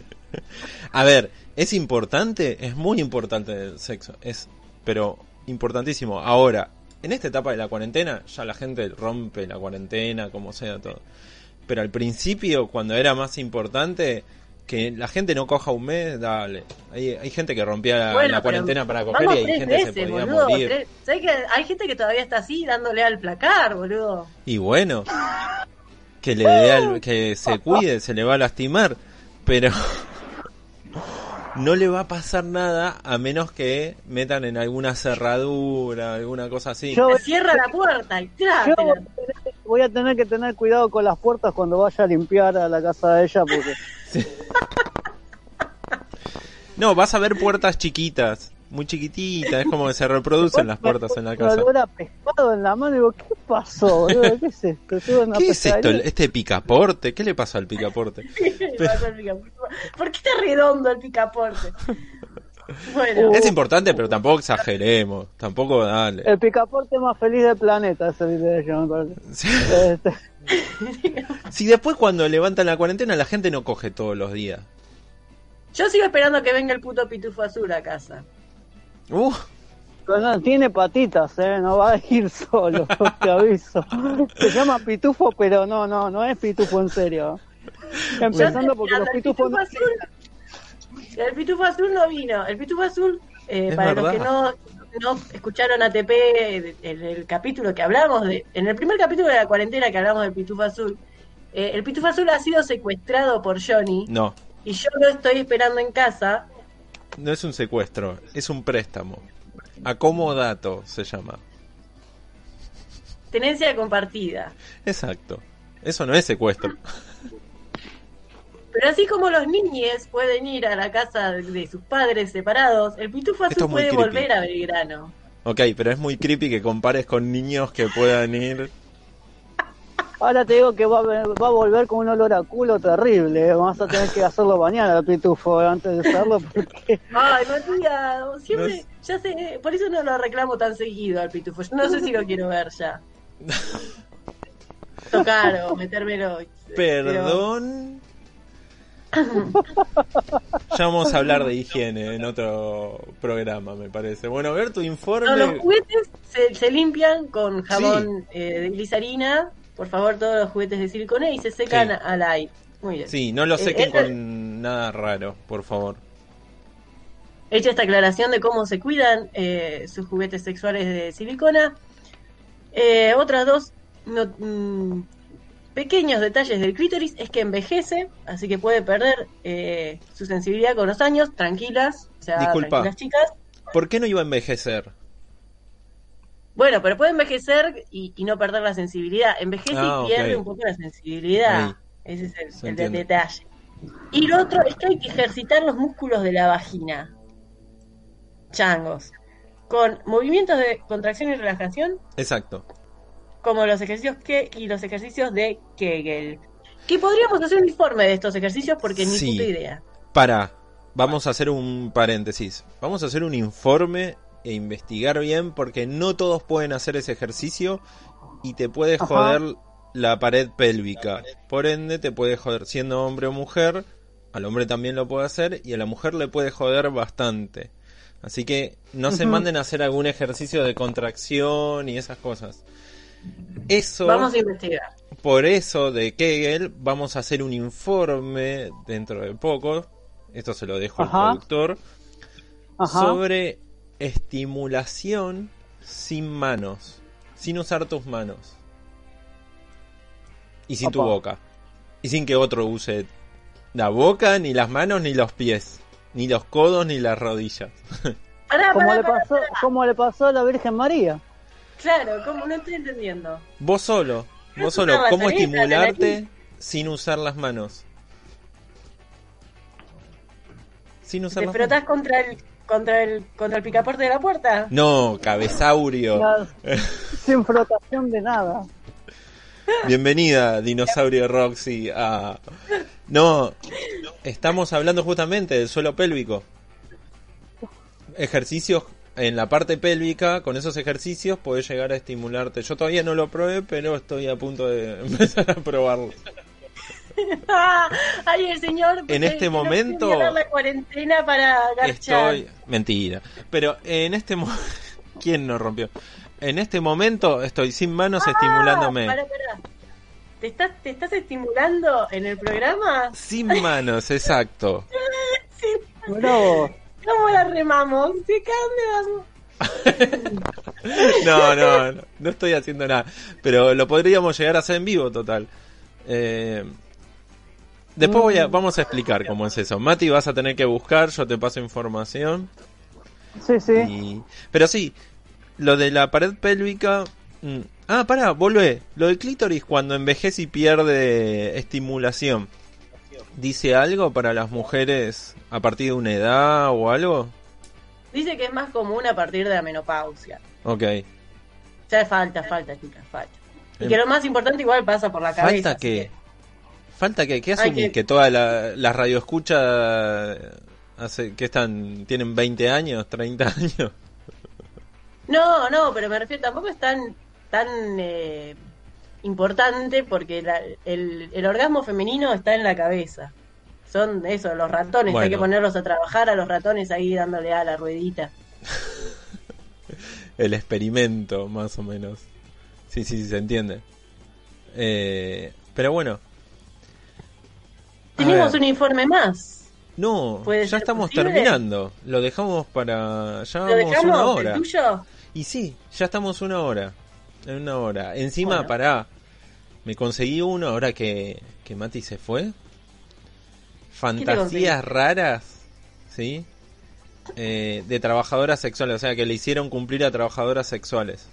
A ver, ¿es importante? Es muy importante el sexo, es, pero importantísimo. Ahora, en esta etapa de la cuarentena, ya la gente rompe la cuarentena, como sea todo. Pero al principio, cuando era más importante, que la gente no coja un mes, dale. Hay, hay gente que rompía la, Bueno, la pero cuarentena para coger y hay gente que se veces, podía boludo. morir. tres- ¿Sabés que hay gente que todavía está así dándole al placar, boludo? Y bueno, que le dé al- que se cuide, se le va a lastimar, pero *laughs* no le va a pasar nada a menos que metan en alguna cerradura, alguna cosa así. Yo, cierra la puerta y yo trátela. Voy a tener que tener cuidado con las puertas cuando vaya a limpiar a la casa de ella porque *laughs* No, vas a ver puertas chiquitas, muy chiquititas, es como que se reproducen las puertas en la casa. olor a pescado en la mano y digo, ¿qué pasó? boludo? ¿Qué es esto? Una ¿Qué es esto? ¿Este picaporte? ¿Qué le pasó al picaporte? *laughs* ¿Qué le pasa al picaporte? ¿Por qué está redondo el picaporte? Bueno. Es importante, pero tampoco exageremos, tampoco dale. El picaporte más feliz del planeta, ese video de ella, me parece. Sí. Este, *laughs* Si después cuando levantan la cuarentena la gente no coge todos los días. yo sigo esperando que venga el puto pitufo azul a casa. Uh, pero no, tiene patitas, ¿eh? No va a ir solo, *laughs* te aviso. Se llama pitufo, pero no, no, no es pitufo en serio. Empezando porque los el pitufos no... pitufo azul, el pitufo azul no vino. El pitufo azul, eh, para verdad. los que no, no escucharon ATP, en el capítulo que hablamos, de, en el primer capítulo de la cuarentena que hablamos del pitufo azul, eh, el pitufo azul ha sido secuestrado por Johnny no, y yo lo estoy esperando en casa. no es un secuestro, es un préstamo. Acomodato se llama. Tenencia compartida. Exacto. Eso no es secuestro. *laughs* Pero así como los niñes pueden ir a la casa de sus padres separados, el pitufo azul es puede creepy. volver a Belgrano. Ok, pero es muy creepy que compares con niños que puedan ir. Ahora te digo que va a, ver- va a volver con un olor a culo terrible. ¿eh? Vamos a tener que hacerlo mañana al pitufo antes de usarlo porque Ay, Matías, siempre, No es- ya sé, por eso no lo reclamo tan seguido al pitufo. Yo no sé si lo quiero ver ya. *laughs* Tocar o metérmelo. pero- Perdón. Ya vamos a hablar de higiene en otro programa, me parece. Bueno, a ver tu informe. No, los juguetes se, se limpian con jabón eh, de glisarina. Por favor, todos los juguetes de silicona y se secan Sí. al aire. Muy bien. Sí, no lo Eh, sequen con nada raro, por favor. Hecha esta aclaración de cómo se cuidan eh, sus juguetes sexuales de silicona, eh, otras dos no- mm, pequeños detalles del clítoris es que envejece, así que puede perder eh, su sensibilidad con los años, tranquilas, o sea, Disculpa. tranquilas chicas. ¿Por qué no iba a envejecer? Bueno, pero puede envejecer y, y no perder la sensibilidad. Envejece Ah, y pierde ok. un poco la sensibilidad. Ahí. Ese es el, el detalle. Y lo otro es que hay que ejercitar los músculos de la vagina. Changos. Con movimientos de contracción y relajación, Exacto. Como los ejercicios que y los ejercicios de Kegel. Que podríamos hacer un informe de estos ejercicios porque ni Sí. puta idea. Para, vamos a hacer un paréntesis. Vamos a hacer un informe e investigar bien porque no todos pueden hacer ese ejercicio y te puede Ajá. joder la pared pélvica. Por ende, te puede joder siendo hombre o mujer. Al hombre también lo puede hacer y a la mujer le puede joder bastante. Así que no se manden a hacer algún ejercicio de contracción y esas cosas. Eso, Vamos a investigar. por eso de Kegel, vamos a hacer un informe dentro de poco. Esto se lo dejo Ajá. al productor. Ajá. Sobre estimulación sin manos. Sin usar tus manos. Y sin tu boca. Y sin que otro use la boca, ni las manos, ni los pies. Ni los codos, ni las rodillas. *laughs* Pará, Como pará, le pará, pasó, le pasó a la Virgen María. Claro, ¿cómo? No estoy entendiendo. Vos solo. No Vos solo. ¿Cómo estimularte sin usar las manos? Sin usar ¿Te las frotás manos. contra el, contra el, contra el picaporte de la puerta? No, cabezaurio. Sin frotación de nada. Bienvenida, Dinosaurio Roxy. a- No, estamos hablando justamente del suelo pélvico. Ejercicios en la parte pélvica, con esos ejercicios podés llegar a estimularte. Yo todavía no lo probé, pero estoy a punto de *laughs* empezar a probarlo. *laughs* Ay, el señor. En este que no momento- la cuarentena para garchar. Estoy. Mentira. Pero en este momento. *laughs* ¿Quién no rompió? En este momento estoy sin manos estimulándome. Ah, pará, pará. ¿Te estás, ¿Te estás estimulando en el programa? Sin manos, exacto. Mirá vos. ¿Cómo la remamos? *laughs* No, no, no, no estoy haciendo nada. Pero lo podríamos llegar a hacer en vivo, total. Eh, después voy a, vamos a explicar cómo es eso. Mati, vas a tener que buscar, yo te paso información. Sí, sí. Y... Pero sí, lo de la pared pélvica... mm, Ah, pará, volvé. Lo del clítoris cuando envejece y pierde estimulación. ¿Dice algo para las mujeres a partir de una edad o algo? Dice que es más común a partir de la menopausia. Ok. Ya falta, falta, chicas, falta. Y Em. que lo más importante igual pasa por la cabeza. ¿Falta qué? ¿Falta qué? ¿Qué asumís? que- ¿Que todas la- las radioescuchas hace, que están, tienen 20 años, 30 años? No, no, pero me refiero, tampoco es tan, tan eh, importante porque la- el, el orgasmo femenino está en la cabeza. Son eso, los ratones, Bueno. hay que ponerlos a trabajar a los ratones ahí dándole a la ruedita. *laughs* El experimento, más o menos. Sí, sí, sí, se entiende. Eh, pero bueno. Tenemos un informe más. No, ¿Puede ya estamos posible? terminando. Lo dejamos para... Ya ¿Lo vamos dejamos? una ¿El hora. tuyo? Y sí, ya estamos una hora. En una hora. Encima, Bueno. pará. Me conseguí uno ahora que, que Mati se fue. Fantasías raras, ¿sí? Eh, de trabajadoras sexuales, o sea, que le hicieron cumplir a trabajadoras sexuales.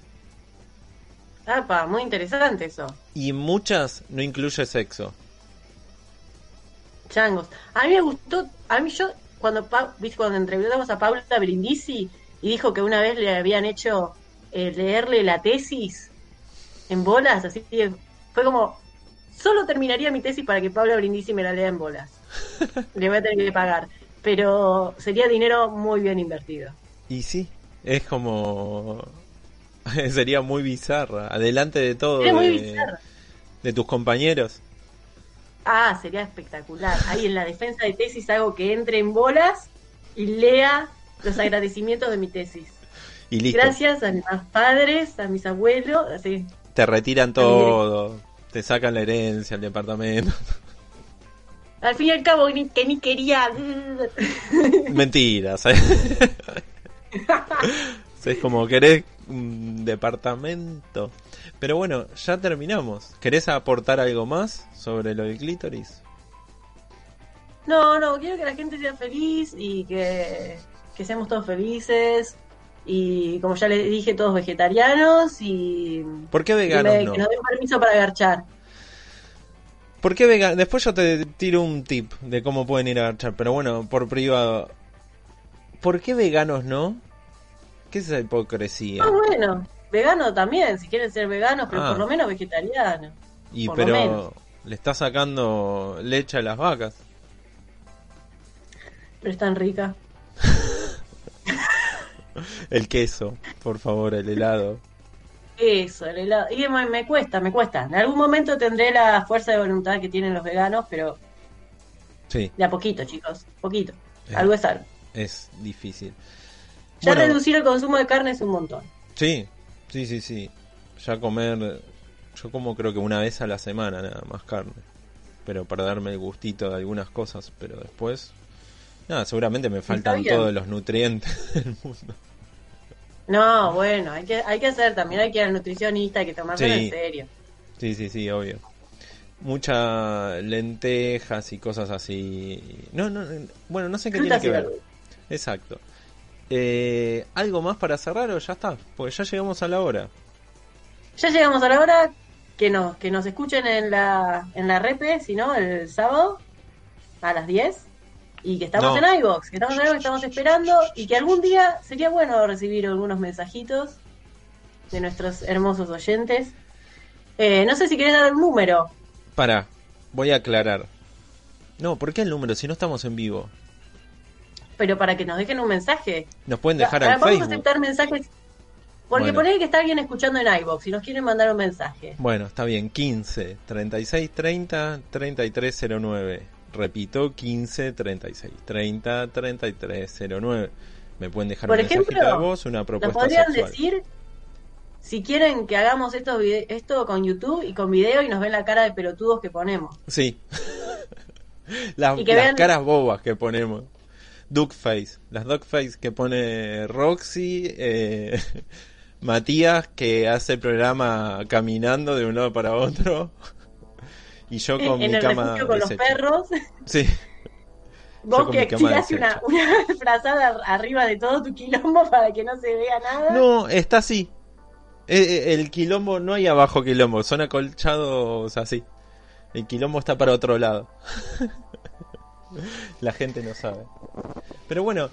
Apa, muy interesante eso. Y muchas no incluye sexo. Changos. A mí me gustó, a mí yo, cuando, cuando entrevistamos a Paula Brindisi y dijo que una vez le habían hecho eh, leerle la tesis en bolas, así que fue como, solo terminaría mi tesis para que Paula Brindisi me la lea en bolas. *laughs* Le voy a tener que pagar. Pero sería dinero muy bien invertido. Y sí, es como... *laughs* Sería muy bizarra. Adelante de todo. Sería muy de, de tus compañeros. Ah, sería espectacular. Ahí en la defensa de tesis hago que entre en bolas y lea los agradecimientos de mi tesis. Y listo. Gracias a mis padres, a mis abuelos, así. Te retiran todo. Te sacan la herencia, el departamento. *laughs* Al fin y al cabo, ni, que ni quería. *laughs* Mentiras. ¿eh? *laughs* es como querés un departamento. Pero bueno, ya terminamos. ¿Querés aportar algo más sobre lo del clítoris? No, no, quiero que la gente sea feliz y que, que seamos todos felices. Y como ya les dije, todos vegetarianos y ¿Por qué que, veganos me- no? que nos den permiso para garchar. ¿Por qué veganos? Después yo te tiro un tip de cómo pueden ir a garchar, pero bueno, por privado. ¿Por qué veganos no? ¿Qué es esa hipocresía? Ah, bueno, vegano también, si quieren ser veganos, pero Ah. por lo menos vegetarianos. y por lo pero menos. le está sacando leche a las vacas. Pero es tan rica. El queso, por favor, el helado. Eso, el helado. Y me, me cuesta, me cuesta. En algún momento tendré la fuerza de voluntad que tienen los veganos, pero Sí, de a poquito, chicos. Poquito. Algo es algo. es difícil. Ya Bueno, reducir el consumo de carne es un montón. Sí, sí, sí, sí. Ya comer, yo como creo que una vez a la semana nada más carne. Pero para darme el gustito de algunas cosas, pero después... Nada, seguramente me faltan todos los nutrientes *laughs* del mundo. No, bueno, hay que, hay que hacer también, hay que ir al nutricionista, hay que tomárselo Sí. en serio. Sí, sí, sí, obvio. Muchas lentejas y cosas así. No, no, bueno, no sé qué tiene que ver. Exacto. Eh, ¿Algo más para cerrar o ya está? Pues ya llegamos a la hora. Ya llegamos a la hora que nos, que nos escuchen en la, en la repe, si no, el sábado a las 10. Y que estamos No. en iVox, que estamos en iVox, estamos esperando. Y que algún día sería bueno recibir algunos mensajitos de nuestros hermosos oyentes. Eh, no sé si querés dar un número. Para, voy a aclarar. No, ¿por qué el número si no estamos en vivo? pero para que nos dejen un mensaje. Nos pueden dejar Ahora en vamos a aceptar mensajes. Porque Bueno. que está alguien escuchando en iBox y nos quieren mandar un mensaje. Bueno, está bien. 15 36 30 33 09. Repito, 15 36 30 33 09. Me pueden dejar Por un mensajito ejemplo, de voz, una Nos propuesta podrían sexual. decir si quieren que hagamos vide- esto con YouTube y con video y nos ven la cara de pelotudos que ponemos. Sí. *laughs* las Y que las vean- caras bobas que ponemos. Duckface. Las Duckface que pone Roxy. eh, *laughs* Matías que hace el programa caminando de un lado para otro. Y yo con *laughs* en mi el cama refugio con los perros. Sí. *laughs* Vos que tiraste una, una *laughs* frazada arriba de todo tu quilombo para que no se vea nada. No, está así. Eh, eh, El quilombo, no hay abajo quilombo, son acolchados así. El quilombo está para otro lado. La gente no sabe. Pero bueno,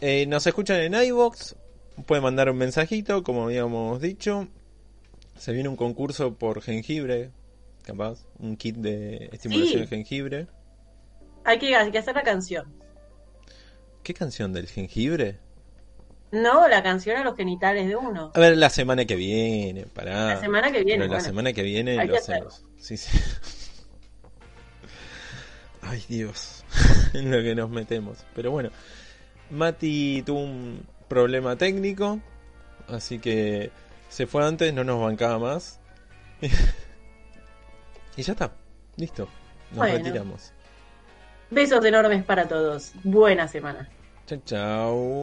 eh, nos escuchan en iBox. Pueden mandar un mensajito, como habíamos dicho. Se viene un concurso por jengibre, capaz. Un kit de estimulación Sí. de jengibre. Hay que, hay que hacer la canción. ¿Qué canción del jengibre? No, la canción a los genitales de uno. A ver, la semana que viene, pará. La semana que viene, Pero la bueno. semana que viene lo que hacemos. Sí, sí. *laughs* Ay, Dios. *laughs* en lo que nos metemos. Pero bueno, Mati tuvo un problema técnico. Así que se fue antes, no nos bancaba más. *laughs* y ya está. Listo. Nos Bueno. retiramos. Besos enormes para todos. Buena semana. Chao, chao.